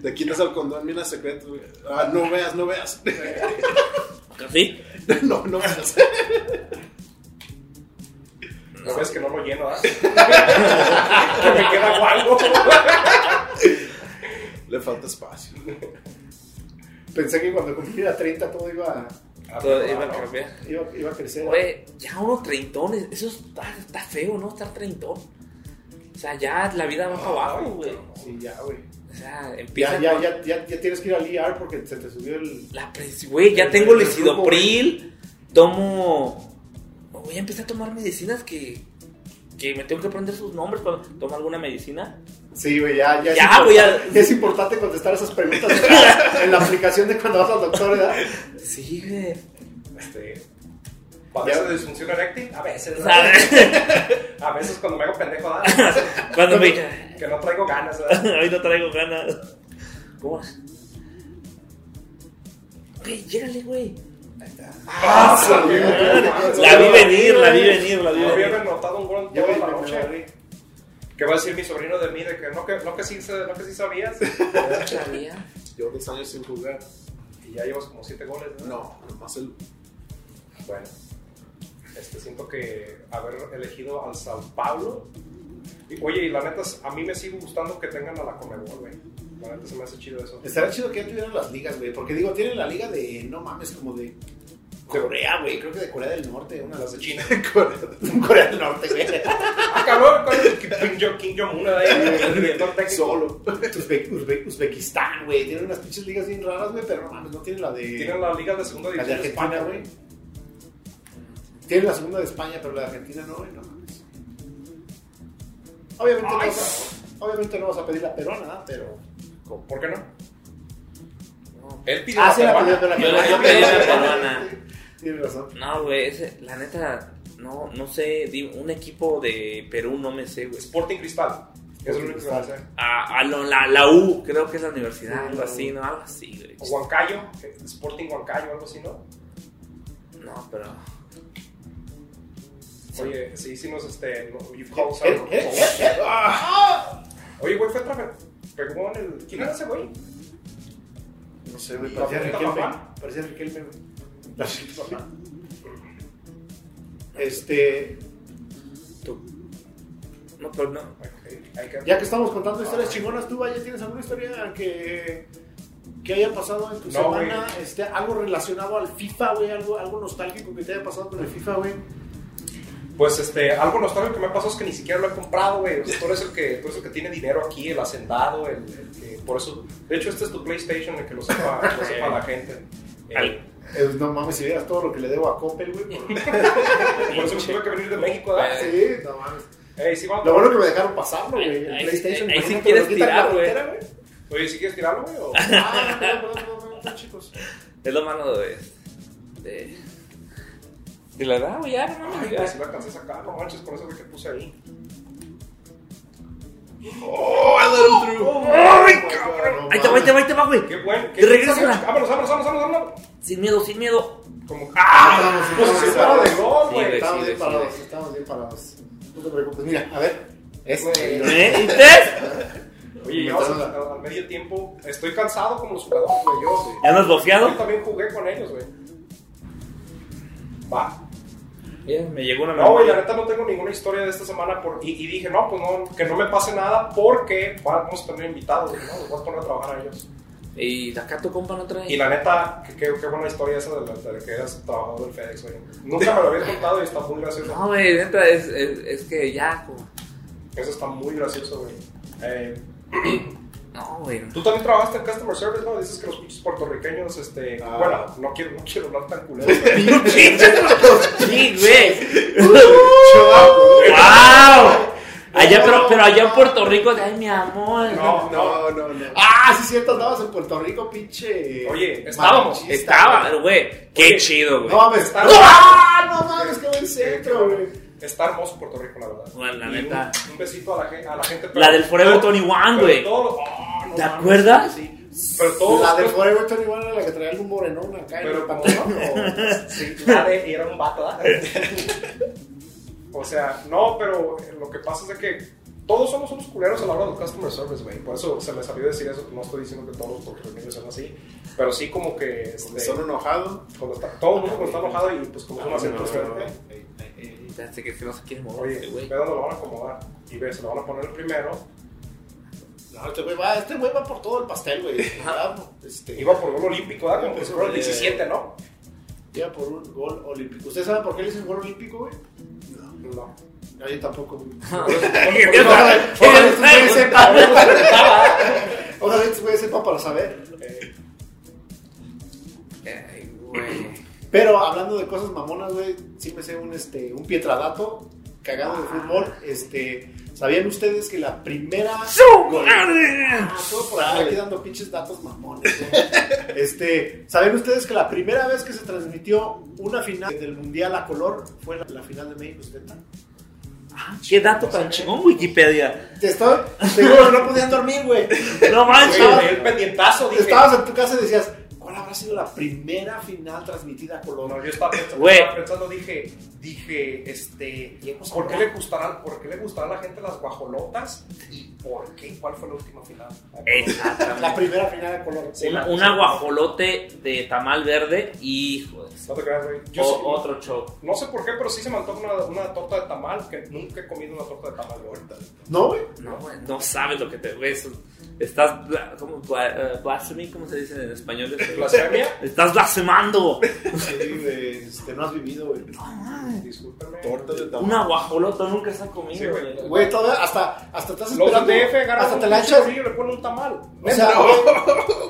Güey. [laughs] Le quitas al condón, mira secreto, güey. Ah, no veas, no veas. [laughs] ¿Sí? [laughs] no, no veas. No ves que no lo lleno, ¿ah? que me queda algo. Le falta espacio. Pensé que cuando cumpliera 30 todo iba, Todo iba a cambiar. iba, iba a crecer. Güey, ya unos treintones, eso está, está feo, ¿no? Estar treintón. O sea, ya la vida va para abajo, güey. Sí, ya, güey. O sea, Ya, empieza ya, con ya, ya, ya tienes que ir al ER porque se te subió el. la Güey, ya tengo lesidopril, tomo... Voy a empezar a tomar medicinas que... Que me tengo que aprender sus nombres cuando tomo alguna medicina. Sí, güey, ya, ya, Ya, güey, ya es importante contestar esas preguntas en la aplicación de cuando vas al doctor, ¿verdad? Sí, güey. Este, ¿Padece de disfunción eréctil? A veces. ¿no? ¿Sabes? [laughs] A veces cuando me hago pendejo. [laughs] Cuando me... que no traigo ganas, ¿verdad? [laughs] Hoy no traigo ganas. ¿Cómo? Güey, llégale, güey. Ah, La vi venir, la vi venir, la vi No había venir. notado un gol toda la noche. ¿Qué va a decir mi sobrino de mí? De que no que, no que, sí, no que sí sabías. Sabía. Llevo dos años sin jugar. y ya llevas como siete goles, ¿no? No, nomás el. Bueno, este, siento que haber elegido al Sao Paulo. Y, oye, y la neta, a mí me sigue gustando que tengan a la Conmebol, güey. La neta se me hace chido eso. Estaría chido que ya tuvieran las ligas, güey. Porque digo, tienen la liga de, no mames, como de Corea, güey. Creo que de Corea del Norte. Una Las de China. [laughs] Corea del Norte, güey. [laughs] Ah, cabrón, ¿cuál Kim Jong- Kim Jong-un de ahí? El director [laughs] técnico. Solo. Uzbe- Uzbe- Uzbekistán, güey. Tienen unas pinches ligas bien raras, güey. Pero no mames, no tienen la de. Tienen la liga de segunda la de división de Argentina, güey. Güey. Tienen la segunda de España, pero la de Argentina no, güey. No mames. Obviamente, no vas a, obviamente no vas a pedir la perona, pero. ¿Por qué no? Él pidió Ah, la sí, la pero la Yo- peruana. yo pedí la [laughs] peruana. Tienes razón. No, güey, la neta, no, no sé, un equipo de Perú no me sé, güey. Sporting Cristal. Es lo único que sé. A, a lo- la, la U, creo que es la universidad, algo así, ¿no? Algo así, güey. O Huancayo. Sporting Huancayo, algo así, ¿no? No, pero... Oye, sí hicimos este. you've called Eh, some- eh, eh, ah. Oye, güey, fue. Pegó en el. ¿Quién era ese güey? No sé, güey, ¿La parecía Riquelme. Parecía Riquelme, güey. La. Este. Tú. No, pero no. Ya que estamos contando historias chingonas, ¿tú, Valle, tienes alguna historia que, que haya pasado en tu No, semana? Este, algo relacionado al FIFA, güey, algo, algo nostálgico que te haya pasado con el FIFA, güey. Pues este, algo nostálgico que me pasó es que ni siquiera lo he comprado, güey. O sea, tú eres el que, tú eres el que tiene dinero aquí, el hacendado, el, el que. Por eso. De hecho, este es tu PlayStation, el que lo sepa, lo sepa la gente. Eh, Eh, no mames, si vieras todo lo que le debo a Coppel, güey. por- [laughs] por eso me tuve que venir de México, ¿verdad? Sí, no mames. Sí, vamos. Lo bueno que me dejaron pasarlo, güey. El Ahí- PlayStation. ahí- ahí sí quieres me lo quitan tirar, la güey. Oye, ¿sí quieres tirarlo, güey? o- Ah, perdón, perdón, perdón, perdón, chicos. Es lo malo de... De, de la edad, güey, ya, no mames, Ay, ya. pues si lo alcancé a sacar, no manches, con eso güey que puse ahí. Oh, I let him through. ¡Ay, cabrón! Ahí te va, ahí te va, ahí te va, güey. Qué bueno. Te regresa. Vámonos, vámonos, vámonos, vámonos, vámonos. Sin miedo, sin miedo. Como. Ah, Pues para sí. de gol, güey. Estamos bien parados, estamos bien parados. No te preocupes. Mira, a ver. Este. ¿Eh? ¿Y usted? Oye, ya al, medio tiempo. Estoy cansado como los jugadores, güey. Yo, ¿Ya andas yo bofeado? también jugué con ellos, güey. Va. Bien, me llegó una No, güey, la neta no tengo ninguna historia de esta semana por, y, y dije, no, pues no, que no me pase nada porque vamos a tener invitados, ¿no? Los voy a poner a trabajar a ellos. Y de acá tu compa no trae. Y la neta, qué, buena historia esa de, la- de que eras trabajador del FedEx, güey. Nunca me lo habías contado y está muy gracioso. No, güey, neta, es, es, es que ya, como... Eso está muy gracioso, güey. Eh, [clears throat] No, güey. Tú también trabajaste en Customer Service, ¿no? Dices que los pinches puertorriqueños, este... Ah. Bueno, no quiero, no quiero hablar tan culero. [laughs] Sí, güey. [laughs] ¡Wow! Allá, pero, pero allá en Puerto Rico, ay, mi amor. No, No, no, no. Ah, sí, cierto, andabas en Puerto Rico, pinche. Oye, estábamos. Estaba, güey. Qué Oye, chido, güey. No mames, ¡No! ¡Ah! No mames, qué buen centro, güey. Está hermoso Puerto Rico, la verdad. Bueno, la Y neta. Un, un besito a la, a la gente. La del Forever 21, pero güey. oh, no ¿Te mames, acuerdas? Sí. Pero todos La de Forever 21 era la que traía algún morenón acá en el Pero como no, [laughs] sí, la de y era un vato, ¿verdad? [laughs] O sea, no, pero lo que pasa es de que todos somos unos culeros a la hora del customer service, güey. Por eso se me salió decir eso. No estoy diciendo que todos porque los niños son así. Pero sí como que... Este, son enojados. todo el mundo cuando está enojado y pues como es un no, diferente. Fíjate que no se quiere mover, Oye, este güey. dónde lo van a acomodar. Y ve, se lo van a poner el primero. No, este güey va, este güey va por todo el pastel, güey. Este, Iba por gol olímpico, ¿verdad? Como que el de- 17, ¿no? iba por un gol olímpico. ¿Ustedes saben por qué le dicen gol olímpico, güey? No. No, yo tampoco, [laughs] [laughs] güey. ¿Qué Ojalá estos güeyes sepan para saber. Eh, Ay, güey. Pero hablando de cosas mamonas, güey, sí me sé un, este, un pietradato cagado de fútbol. Este, ¿Sabían ustedes que la primera... Ah, todo por ahí, aquí dando pinches datos mamones. güey. Este, ¿Saben ustedes que la primera vez que se transmitió una final del Mundial a color fue la, la final de México 70? ¿Qué dato tan chingón, Wikipedia? Te estoy, te digo que no podían dormir, güey. No manches. El pendientazo, dije. Estabas en tu casa y decías, ¿cuál habrá sido la primera final transmitida a color? No, yo estaba pensando, estaba pensando, dije, dije, este, ¿por qué le gustarán, por qué le gustarán a la gente las guajolotas? ¿Y por qué? ¿Cuál fue la última final? La Exactamente. primera final a color. Sí, Una- la- un aguajolote de tamal verde, hijo de No te creas, güey. Yo o- sí- otro show. no sé por qué, pero sí se me antoja una, una torta de tamal, que nunca he comido una torta de tamal, güey. ¿No, güey? No, güey, no sabes lo que te güey, eso- Estás, bla- ¿cómo? Bla- eh, blasphemy, ¿cómo se dice en español? [laughs] ¿Blasfemia? Estás blasfemando. Sí. Este, no has vivido, güey. Discúlpenme. Torta de Un tamal. aguajolote nunca se ha comido, Sí, güey. güey. Todavía hasta, hasta estás esperando. DF agarran hasta un te la pinche echas. y le ponen un tamal. O sea,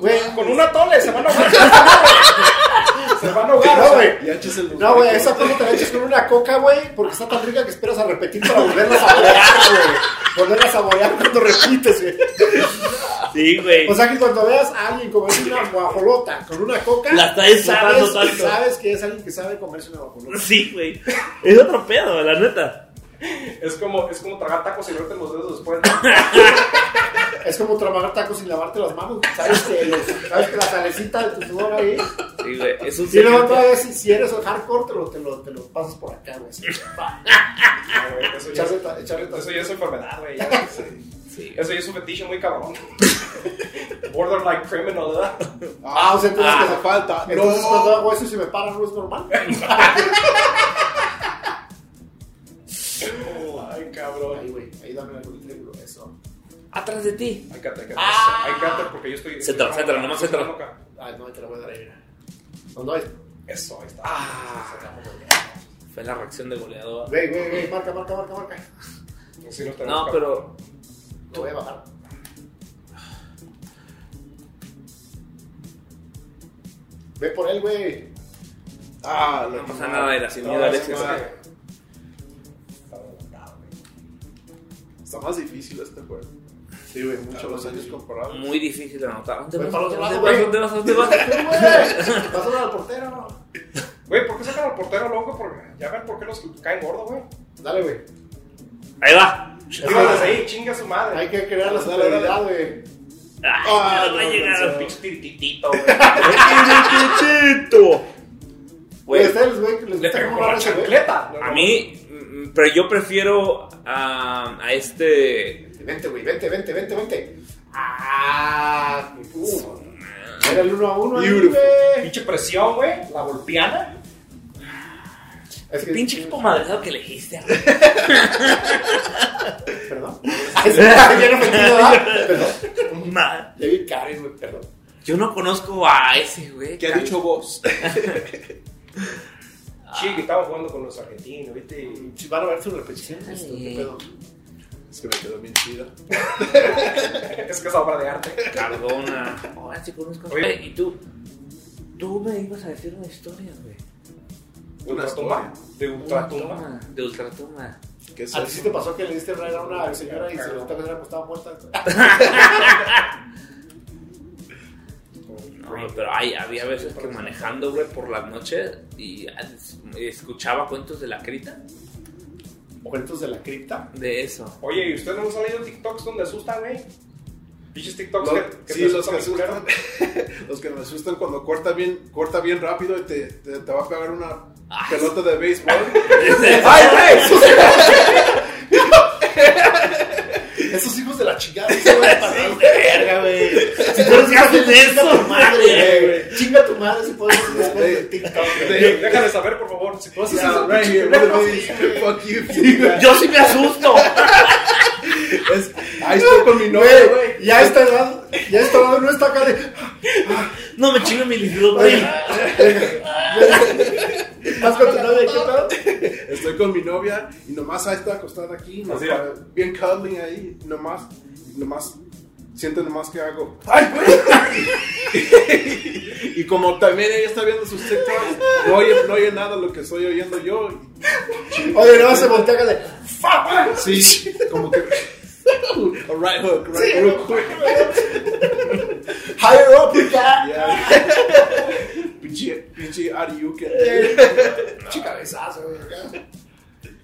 güey. Con una tole, se van a ahogar. [laughs] se van a ahogar. No, o sea, güey. Y echas el No, güey, esa cosa te la echas con una coca, güey, porque está tan rica que esperas a repetir para volverla a [laughs] saborear, güey. Volverla a saborear cuando repites, güey. Sí, güey. O sea que cuando veas a alguien comerse una guajolota con una coca, La sabes, tanto. sabes que es alguien que sabe comerse una guajolota. Sí, güey. Es otro pedo, la neta. Es como, es como tragar tacos y verte los dedos después. [laughs] Es como trabajar tacos sin lavarte las manos. Sabes que, los- sabes que la salecita de tu sudor ahí. Sí, güey. Es un Y luego todavía si, si eres hardcore, te lo, te, lo, te lo pasas por acá, güey. así. [laughs] No, güey, eso, ya, Echarle, echarle eso ya es enfermedad, güey. ya. [laughs] Sí. Eso ya es un fetiche muy cabrón. [laughs] Borderline criminal, ¿verdad? Ah, o sea, entonces, Ah, que- hace falta. entonces No. cuando hago eso se me para, no es normal. [laughs] Ay, cabrón. Ahí, güey, ahí dame la y eso. Atrás de ti. Hay que hay que Ah. hay que porque yo estoy. Estoy- céntralo, nomás acá. Ay, no, te la voy a dar ahí. ¿Dónde hay? Eso, ahí está. Ah. Fue la reacción de goleador. Güey, güey, güey, marca, marca, marca, marca. No, pero. Lo voy a bajar. Ve por él, güey. Ah, No pasa nada, era sin No, miedo, Alex. sí, es sí. que- Está adelantado, güey. Está más difícil este juego. Sí, güey, A mucho los más años comparados. Muy difícil de anotar. ¿Dónde vas? ¿Dónde vas? ¿Dónde vas? ¿Dónde vas? Vas a ver al portero. Güey, ¿por qué sacan al portero loco? Porque ya ven por qué los caen gordo, güey. Dale, güey. Ahí va. Desde ahí, chinga su madre. Hay que crear la superioridad, güey. Ay, Ah, no va a llegar al pinche tirititito, [laughs] güey. Güey, Güey, ustedes, güey, les Le gusta con la chancleta. a mí, mm, pero yo prefiero a, a este. Vente, güey, vente, vente, vente, vente. Ah, uh, era el uno a uno ahí, Beautiful. güey. Pinche presión, güey. La golpeana. Es que, Pinche equipo madreado que elegiste. güey. [laughs] Perdón. Ay, bien ofendido. Perdón. Ma- David Karen, güey, perdón. Yo no conozco a ese, güey. ¿Qué ha dicho vos? [laughs] Sí, que estaba jugando con los argentinos, ¿viste? Si van a ver su repetición, esto, Ay. qué pedo. Es que me quedó bien chida. [laughs] Es que es obra de arte. Cardona. Oh, sí conozco. Oye, y tú. Tú me ibas a decir una historia, güey. Una Ultratumba. De ultratumba. De ultratumba. ¿Qué es ¿A ti sí te pasó que le diste raid a una [laughs] señora y se le que estaba muerta? [laughs] No, pero hay, había veces que manejando, güey, por las noches y escuchaba cuentos de la crita. Cuentos de la cripta. De eso. Oye, ¿y ustedes no han salido TikToks donde asustan, güey? Pinches TikToks Los, que, que sí, te los que asustan asustan. [laughs] los que me asustan cuando corta bien, corta bien rápido y te, te, te va a pegar una pelota de béisbol. [laughs] ¡Ay, güey! Esos hijos de la chingada se van a pasar de verga, güey. Si tú eres de chinga tu madre, güey. Chinga tu madre si puedes hacer de TikTok. Güey, Déjame saber, por favor, si haces Yeah, eso. Yo sí me asusto. Es- ahí estoy con mi novia, Güey, ya está edad, ya está edad, no está acá de. No me chingue mi líquido, güey. [laughs] ¿Vas con tu novia? ¿Qué pedo? Estoy con mi novia y nomás ahí está acostada aquí, nomás, bien cuddling ahí, nomás, nomás, siento nomás que hago. ¡Ay, güey! [laughs] Y como también ella está viendo sus TikToks, no oye, no oye nada de lo que estoy oyendo yo. Oye, no se voltea acá de. ¡Fuck! Sí, como que. A right hook, right real quick. [laughs] Higher up, ya. Yeah. Pinche, pinche Ariuke. Pinche cabezazo, güey. acá.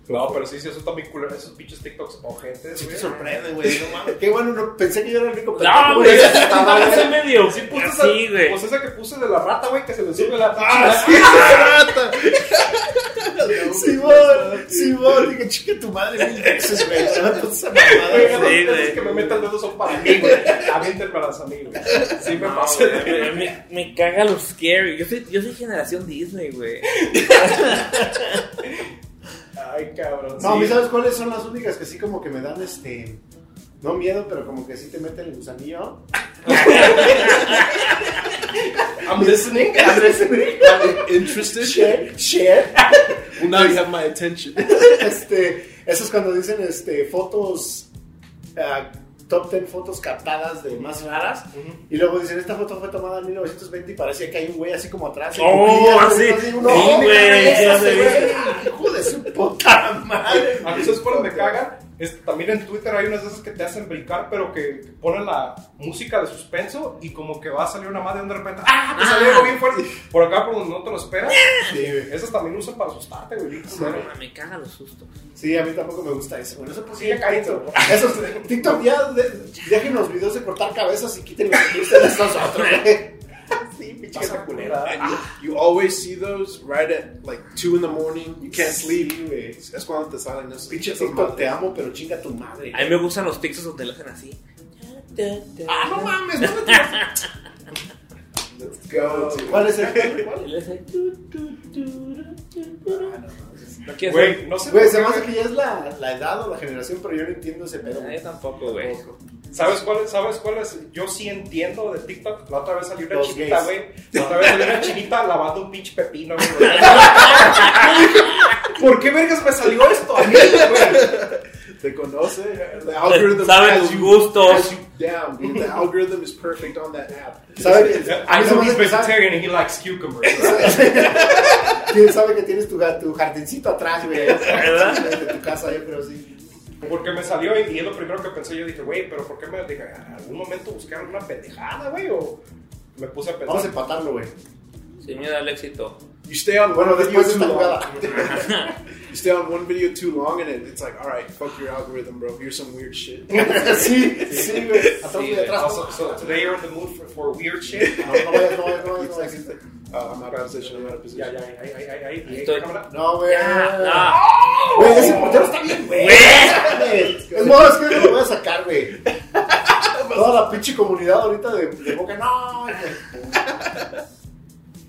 No, pero sí, sí, eso también culero. Esos pinches TikToks ojentes, Sí güey. te sorprende, güey. No mames. Qué bueno, no, pensé que yo era el único No, güey. [laughs] Estaba, Ese medio. Sí, pues Así, esa, güey. pues esa que puse de la rata, güey, que se le sube la Ah, pinche- sí, rata. [laughs] Simón, Simón, dije, chique tu madre mil veces, güey. Se me puso esa mamada, Güey, las veces güey. que me metan dedos son para mí, güey. Aviéntenmelas a mí, güey. Sí me No, pasa. güey, me, me, me caga lo scary. Yo soy, yo soy generación Disney, güey. [laughs] Ay, cabrón. No, a mí. ¿sabes cuáles son las únicas que sí como que me dan este... No miedo, pero como que sí te meten el gusanillo. [laughs] I'm listening. [laughs] Interested? Share, share. Well, now you have my attention. Este, eso es cuando dicen este, fotos, ah, top 10 fotos captadas de más raras. Y luego dicen, esta foto fue tomada en 1920 y parecía que hay un güey así como atrás. Oh, así. uno, Sí, "Oh, güey, Hijo de su puta madre. A mí, ¿sabes cuál me caga? Es, también en Twitter hay unas de esas que te hacen brincar, pero que ponen la música de suspenso y como que va a salir una madre de repente. ¡Ah! Te salió algo bien fuerte. Por acá, por donde no te lo esperas. Sí. Esas también usan para asustarte, güey. No, me caga los sustos. Sí, a mí tampoco me gusta eso. Bueno, eso pues Sí, ya güey. Esos, TikTok ya de- dejen los videos de cortar cabezas y quiten los que ustedes estos otros, güey. Sí, pinche gente culera. culera. You always see those right at like 2 in the morning. You can't sleep. Sí, güey. Es cuando te salen esos. Pinche TikTok, te amo, pero chinga tu madre. A mí me gustan los TikToks donde lo hacen así. Ah, no mames, no me Let's go. ¿Cuál es el? ¿Cuál? Tu, tu. ¿No quieres Güey, no sé. Güey, se qué, me hace que ya es la, la edad o la generación, pero yo no entiendo ese pedo. Yo tampoco, güey. ¿Sabes cuál, es- ¿Sabes cuál es? Yo sí entiendo de TikTok. La otra vez salió una Los chinita, güey. La otra vez salió una chinita lavando un pinche pepino, güey. [laughs] ¿Por qué vergas me salió esto a mí, güey? Te conoce. The algorithm Sabe tus you- gustos. you down, dude. The algorithm is perfect on that app. ¿Sabe I know he's vegetarian and he likes cucumbers. [laughs] quién sabe que tienes tu, tu jardincito atrás, güey. ¿Verdad? De tu casa, yo creo, sí. Porque me salió y, y es lo primero que pensé. Yo dije, güey, pero ¿por qué me dije, en algún momento busqué alguna pendejada, güey? O me puse a pensar. Vamos a empatarlo, güey. Sin miedo al éxito. You stay on Bueno, one video después de too long. [laughs] You stay on one video too long, and it, it's like, all right, fuck your algorithm, bro. Here's some weird shit. [laughs] sí, sí, güey. Sí, so today you're in the mood for, for weird shit. No, no no no no vayas. Uh, I'm of position. I'm of position. Ya, ya, ahí, ahí, ahí, ahí, ahí, Estoy- cámara. No, güey. No. Güey, ese portero está bien, güey. Es más, es que lo voy a sacar, güey. Toda la pinche comunidad ahorita de, de Boca, no. güey.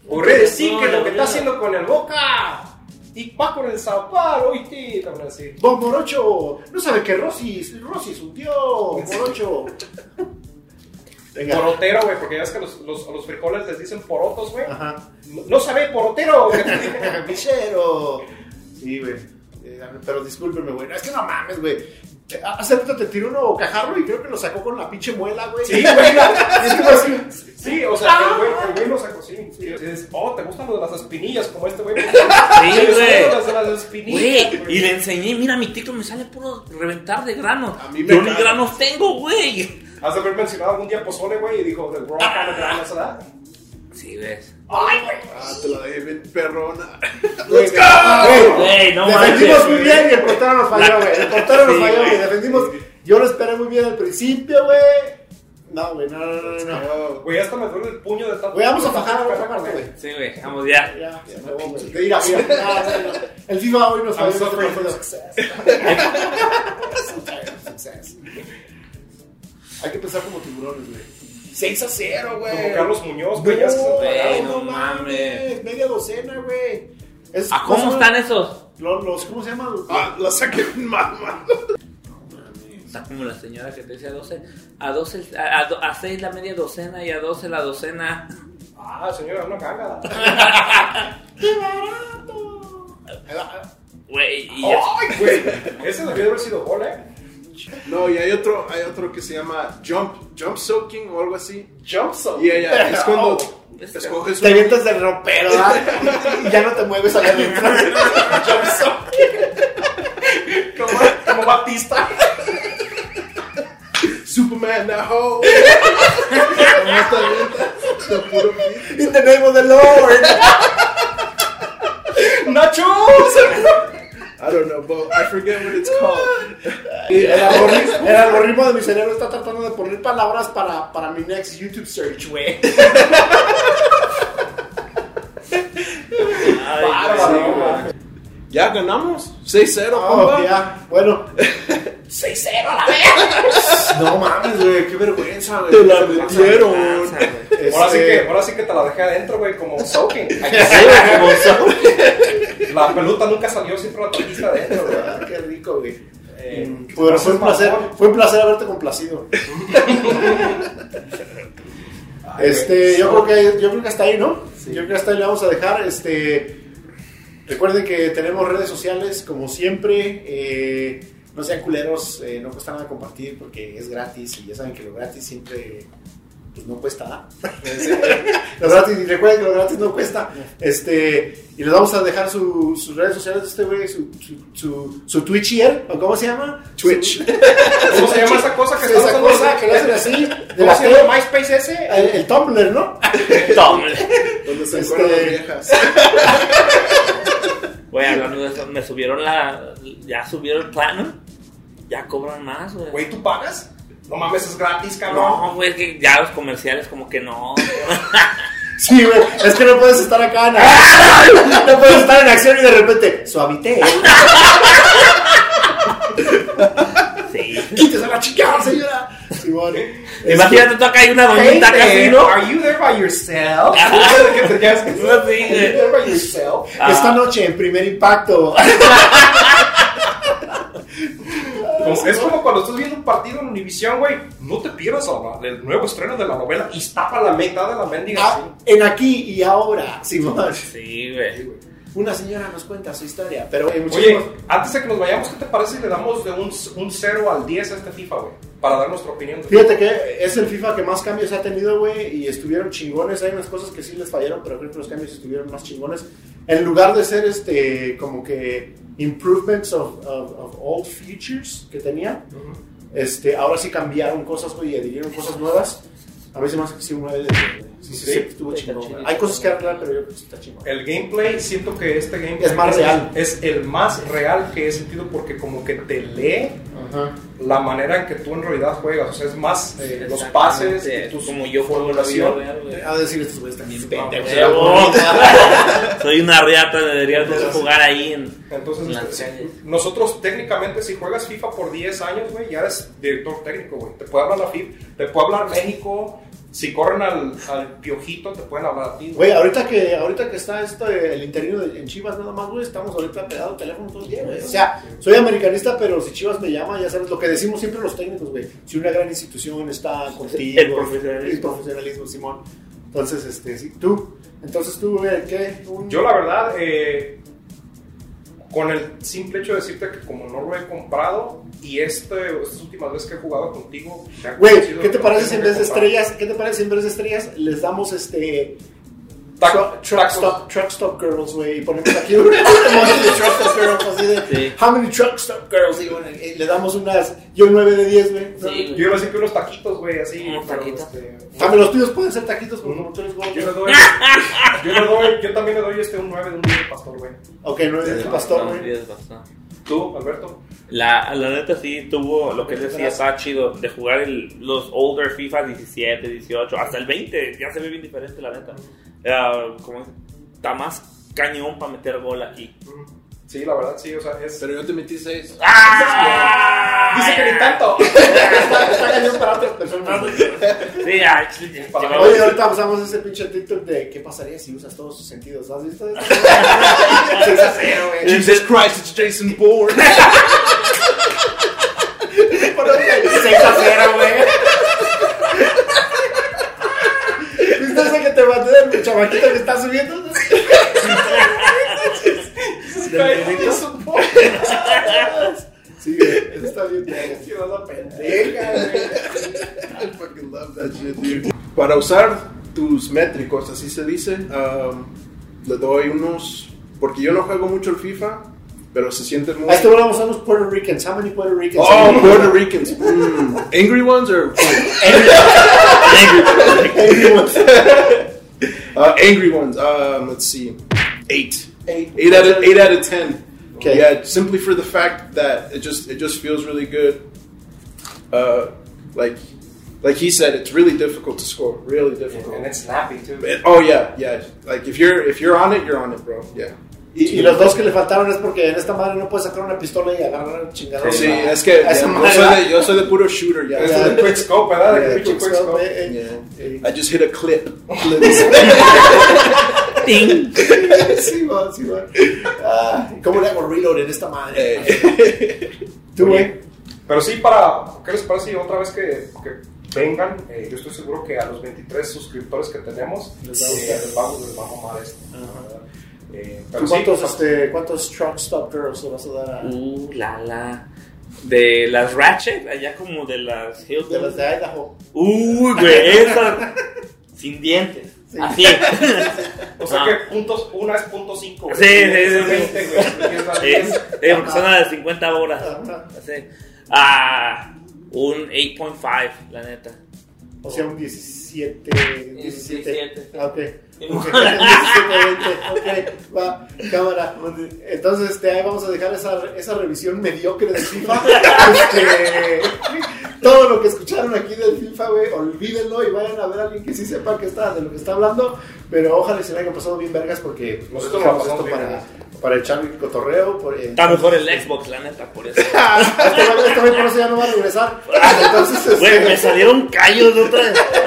Ocurre decir No, que lo que está haciendo con el Boca y va con el Sao Paulo, oíste, te van a decir. Don Morocho, no sabe que Rossi, Rossi es un tío, Morocho. Venga. Porotero, güey, porque ya es que los, los, a los frijoles les dicen porotos, güey. Ajá. No, no sabe porotero. güey. [laughs] Pichero. Sí, güey. Eh, Pero discúlpeme, güey. No, es que no mames, güey. Hace rato te tiró uno cajarro y creo que lo sacó con la pinche muela, güey. Sí, güey. Es que así. Sí, o sea, el güey, el güey lo sacó, sí. sí. Es, oh, ¿te gustan lo de las espinillas? Como este güey. Sí, güey. Las de las espinillas. Güey, y le enseñé, mira, mi TikTok me sale puro reventar de granos. A mí me Yo ni granos tengo, güey. Has de haber mencionado algún día pozole, güey, y dijo, del rock kind of granos, ¿verdad? Sí, ves. Ay, güey. Ah, te la dejé bien perrona. Güey, Güey, no Defendimos manches. muy bien y el portero nos falló, güey. El [laughs] portero nos Sí, falló, güey. Defendimos. Yo lo esperé muy bien al principio, güey. No, güey, no, no, no, no. Güey, hasta me duele el puño de tanto. Güey, vamos a fajar a otra parte, güey. Sí, güey, vamos ya. Ya, güey. Mira, mira, no, no, no. El FIFA hoy nos I'm falló. suffering no fue from success. [laughs] [laughs] Hay que pensar como tiburones, güey. 6 a 0, güey. Como Carlos Muñoz, güey. No, Güey, no no mames. mames. Media docena, güey. Es- ¿A cómo ¿cómo están esos? Los, los, ¿cómo se llama? Ah, la saqué mal, mal. Está como la señora que te decía 12. A 12, a, a, a 6 la media docena y a 12 la docena. Ah, señora, no caga. [laughs] ¡Qué barato! Güey, y. ¡Ay, güey! [laughs] Ese debió haber sido gol, ¿eh? [laughs] No, y hay otro, hay otro que se llama Jump, Jump Soaking o algo así. Jump zone. Y ella, es cuando Este- escoges Te avientas del ropero, ¿verdad? [laughs] Y ya no te mueves allá adentro. [laughs] Como, como Batista. Superman, that hoe. Nomás te avientas, te puro beat. In the name of the Lord. ¡Nachos! I don't know, but I forget what it's called. [laughs] El algoritmo, el algoritmo de mi cerebro está tratando de poner palabras para, para mi next YouTube search, güey. Ya ganamos. 6-0, Oh, ya, bueno. [laughs] 6-0 a la vez. No mames, güey, qué vergüenza, güey. Te la metieron. Ahora sí, Este, que, ahora sí que te la dejé adentro, güey, como soaking. Sí, güey, como son. [laughs] La pelota nunca salió, siempre la trajiste adentro, güey. Ah, Qué rico, güey. Eh, Mm, fue un placer, fue un placer haberte complacido. [laughs] Este, yo creo que yo creo que hasta ahí, ¿no? Yo creo que hasta ahí le vamos a dejar. Este, recuerden que tenemos redes sociales, como siempre. eh, no sean culeros, eh, no cuesta nada compartir porque es gratis y ya saben que lo gratis siempre pues, no cuesta nada. [laughs] lo gratis, y recuerden que lo gratis no cuesta. Este, y les vamos a dejar su- sus redes sociales de este güey, su, su, su, su Twitchier, ¿o cómo se llama? Twitch. [laughs] ¿Cómo se llama esa cosa que Esa cosa que le hacen así, de ¿Cómo la se llama MySpace ese? el, el Tumblr, ¿no? [laughs] Tome. Donde se Este- las viejas. Güey, hablando de eso, me subieron la. Ya subieron el plano. Ya cobran más, güey. Güey, ¿tú pagas? No mames, es gratis, cabrón. No, güey, es que ya los comerciales, como que no. [laughs] Sí, güey, es que no puedes estar acá acción. No puedes estar en acción y de repente, suavité. Sí. Quítese la chica, señora. Simón. Imagínate tú acá hay una doñita casi, ¿no? Are you there by yourself? [laughs] Are Sí, you there by yourself? Ah. Esta noche en primer impacto. [laughs] Como- es como cuando estás viendo un partido en Univision, güey. No te pierdas el nuevo estreno de la novela y tapa la mitad de la mendiga. Ah, en aquí y ahora, Simón. Sí, güey. Una señora nos cuenta su historia, pero eh, Oye, antes de que nos vayamos, ¿qué te parece si le damos de un, un 0 al 10 a este FIFA, güey? Para dar nuestra opinión. Fíjate que es el FIFA que más cambios ha tenido, güey, y estuvieron chingones. Hay unas cosas que sí les fallaron, pero creo que los cambios estuvieron más chingones. En lugar de ser este, como que improvements of, of, of old features que tenía, este, ahora sí cambiaron cosas, güey, y adhirieron cosas nuevas. A me hace que sí, un 9 de 10, güey. Sí, sí, Sí. sí, estuvo chingón. Hay cosas que arreglar, pero yo creo que sí está chingón. El gameplay, siento que este gameplay Es más real. Es el más real que he sentido porque como que te lee Ajá. la manera en que tú en realidad juegas. O sea, es más eh, los pases y tu como yo juego la vida. A decir estos güeyes también huevo. [laughs] Soy una riata, deberías de jugar ahí en. Entonces, En este, nosotros técnicamente si juegas FIFA por 10 años, güey, ya eres director técnico, güey. Te puede hablar la FIFA, te puede hablar México. Si corren al, al piojito, te pueden hablar a ti. Güey, ahorita que, ahorita que está esto, eh, el interino de- en Chivas nada más, güey, estamos ahorita pegados al teléfono todo el día, güey. O sea, soy americanista, pero si Chivas me llama, ya sabes lo que decimos siempre los técnicos, güey. Si una gran institución está contigo. El profesionalismo. El profesionalismo, Simón. Entonces, este, sí, tú. Entonces tú, güey, ¿qué? Un- Yo la verdad, eh, con el simple hecho de decirte que como no lo he comprado y este, estas últimas veces que he jugado contigo... Güey, ¿qué te parece si en vez de estrellas, qué te parece si en vez de estrellas les damos este truck, truck stop, truck stop girls, güey, y ponemos aquí un [laughs] emoji de truck stop girls así de Sí. how many truck stop girls y, bueno, y le damos unas yo 9 de 10, güey. ¿no? Sí. Yo iba a decir que unos taquitos, güey, así. Unos pero, taquitos. este, También los tuyos pueden ser taquitos como como tú eres gordo. yo le doy, [laughs] yo le doy, yo también le doy este un 9 de un día de pastor, güey. Ok, 9 de pastor, No, güey. olvides bastante. ¿Tú, Alberto? La, la neta sí tuvo lo que él decía, estaba chido de jugar el, los older FIFA 17, 18, hasta el 20, ya se ve bien diferente la neta. Era como, está más cañón para meter gol aquí. Sí, la verdad, sí, o sea, es... Pero yo te metí 6. ¡Ah! Dice que ni tanto. [laughs] Está, cañón para otras personas. Sí, ya, Oye, ahorita usamos ese pinche TikTok de qué pasaría si usas todos tus sentidos. ¿Has visto eso? 6 a 0, güey. Jesus Christ, it's Jason Bourne. [laughs] 6 a 0, güey. ¿Viste ese del chamaquito que está subiendo? [laughs] Del dedito. [laughs] Sí, güey, eso está bien. Tío, la pendeja, güey. I fucking love that shit, dude. Para usar tus métricos, así se dice, um, le doy unos. Porque yo no juego mucho el FIFA, pero se siente muy. A este vamos a los Puerto Ricans. How many Puerto Ricans? Oh, Puerto Ricans. Mm. Angry ones or Angry [laughs] ones. Uh, angry ones? Um, let's see, eight. Eight. Eight out of eight out of ten. Okay. Yeah, simply for the fact that it just it just feels really good. Uh, like like he said, it's really difficult to score. Really difficult. And it's snappy, too. It- oh yeah, yeah. Like if you're if you're on it, you're on it, bro. Yeah. Y, y los dos que le faltaron es porque en esta madre no puedes sacar una pistola y agarrar chingadores. Sí, a- es que a yeah, esa yo, madre, soy de, yo soy de puro shooter. Yeah. Es Ya. de quick scope, ¿verdad? De Yeah, pinche quick quick scope, eh, Yeah. eh, I just hit a clip. [laughs] Ting. sí, man, sí, man. Ah, ¿Cómo le hago reload en esta madre? Eh, ¿Tú, güey? Pero sí, para. ¿Qué les parece? otra vez que, que vengan, eh, yo estoy seguro que a los 23 suscriptores que tenemos Les va a eh, gustar. les, vamos, les vamos a amar esto. ¿verdad? Eh, ¿Tú sí, ¿Cuántos, pues, este, ¿Cuántos Truck Stop Girls le vas a dar a, Uh, la, la. De las Ratchet, allá como de las Hilton. de las de Idaho? Uy, güey, esa. Sin dientes. Sí. Así. [laughs] O sea Ah. que puntos, una es punto 5. Sí, sí, sí, sí. 20, güey. y es la Sí, 10. sí, porque son las de 50 horas. Así. Ah, un 8.5, la neta. O sea, un 17. 17. 17. Ah, ok. Ok, 17, 20. Ok, va, cámara. Entonces, este, ahí vamos a dejar esa, esa revisión mediocre del FIFA. Este, todo lo que escucharon aquí del FIFA, güey, olvídenlo y vayan a ver a alguien que sí sepa que está, de lo que está hablando. Pero ojalá se le hayan pasado bien vergas porque Nosotros dejamos lo pasamos esto para. Para echar el cotorreo. Por, eh, Está mejor el Xbox, la neta, por eso. [laughs] este güey este por eso ya no va a regresar. Entonces, este, Güey, me salieron callos de otra.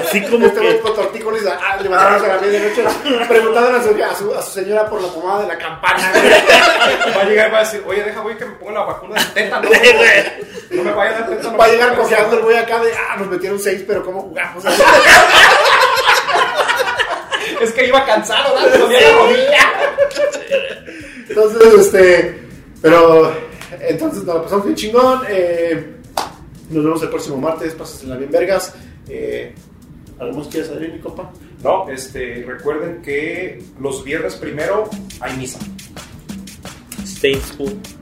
Así como Este güey que. con tortícolis ah, levantándose a la medianoche preguntando a su, a, su, a su señora por la pomada de la campana. güey. [laughs] Va a llegar y va a decir, oye, deja, güey, que me pongan la vacuna de tétano. [laughs] Sí, güey. No me vaya a dar tétano. Va a llegar cojeando el güey acá de, ah, nos metieron seis, pero ¿cómo jugamos? Es que iba cansado, ¿verdad? Me dolía la rodilla. Entonces, este, pero, entonces nos la pasamos bien chingón. Eh, nos vemos el próximo martes, pásasela bien vergas. Eh, ¿Algo más quieres saber, mi compa? No, este, recuerden que los viernes primero hay misa. Stay in school.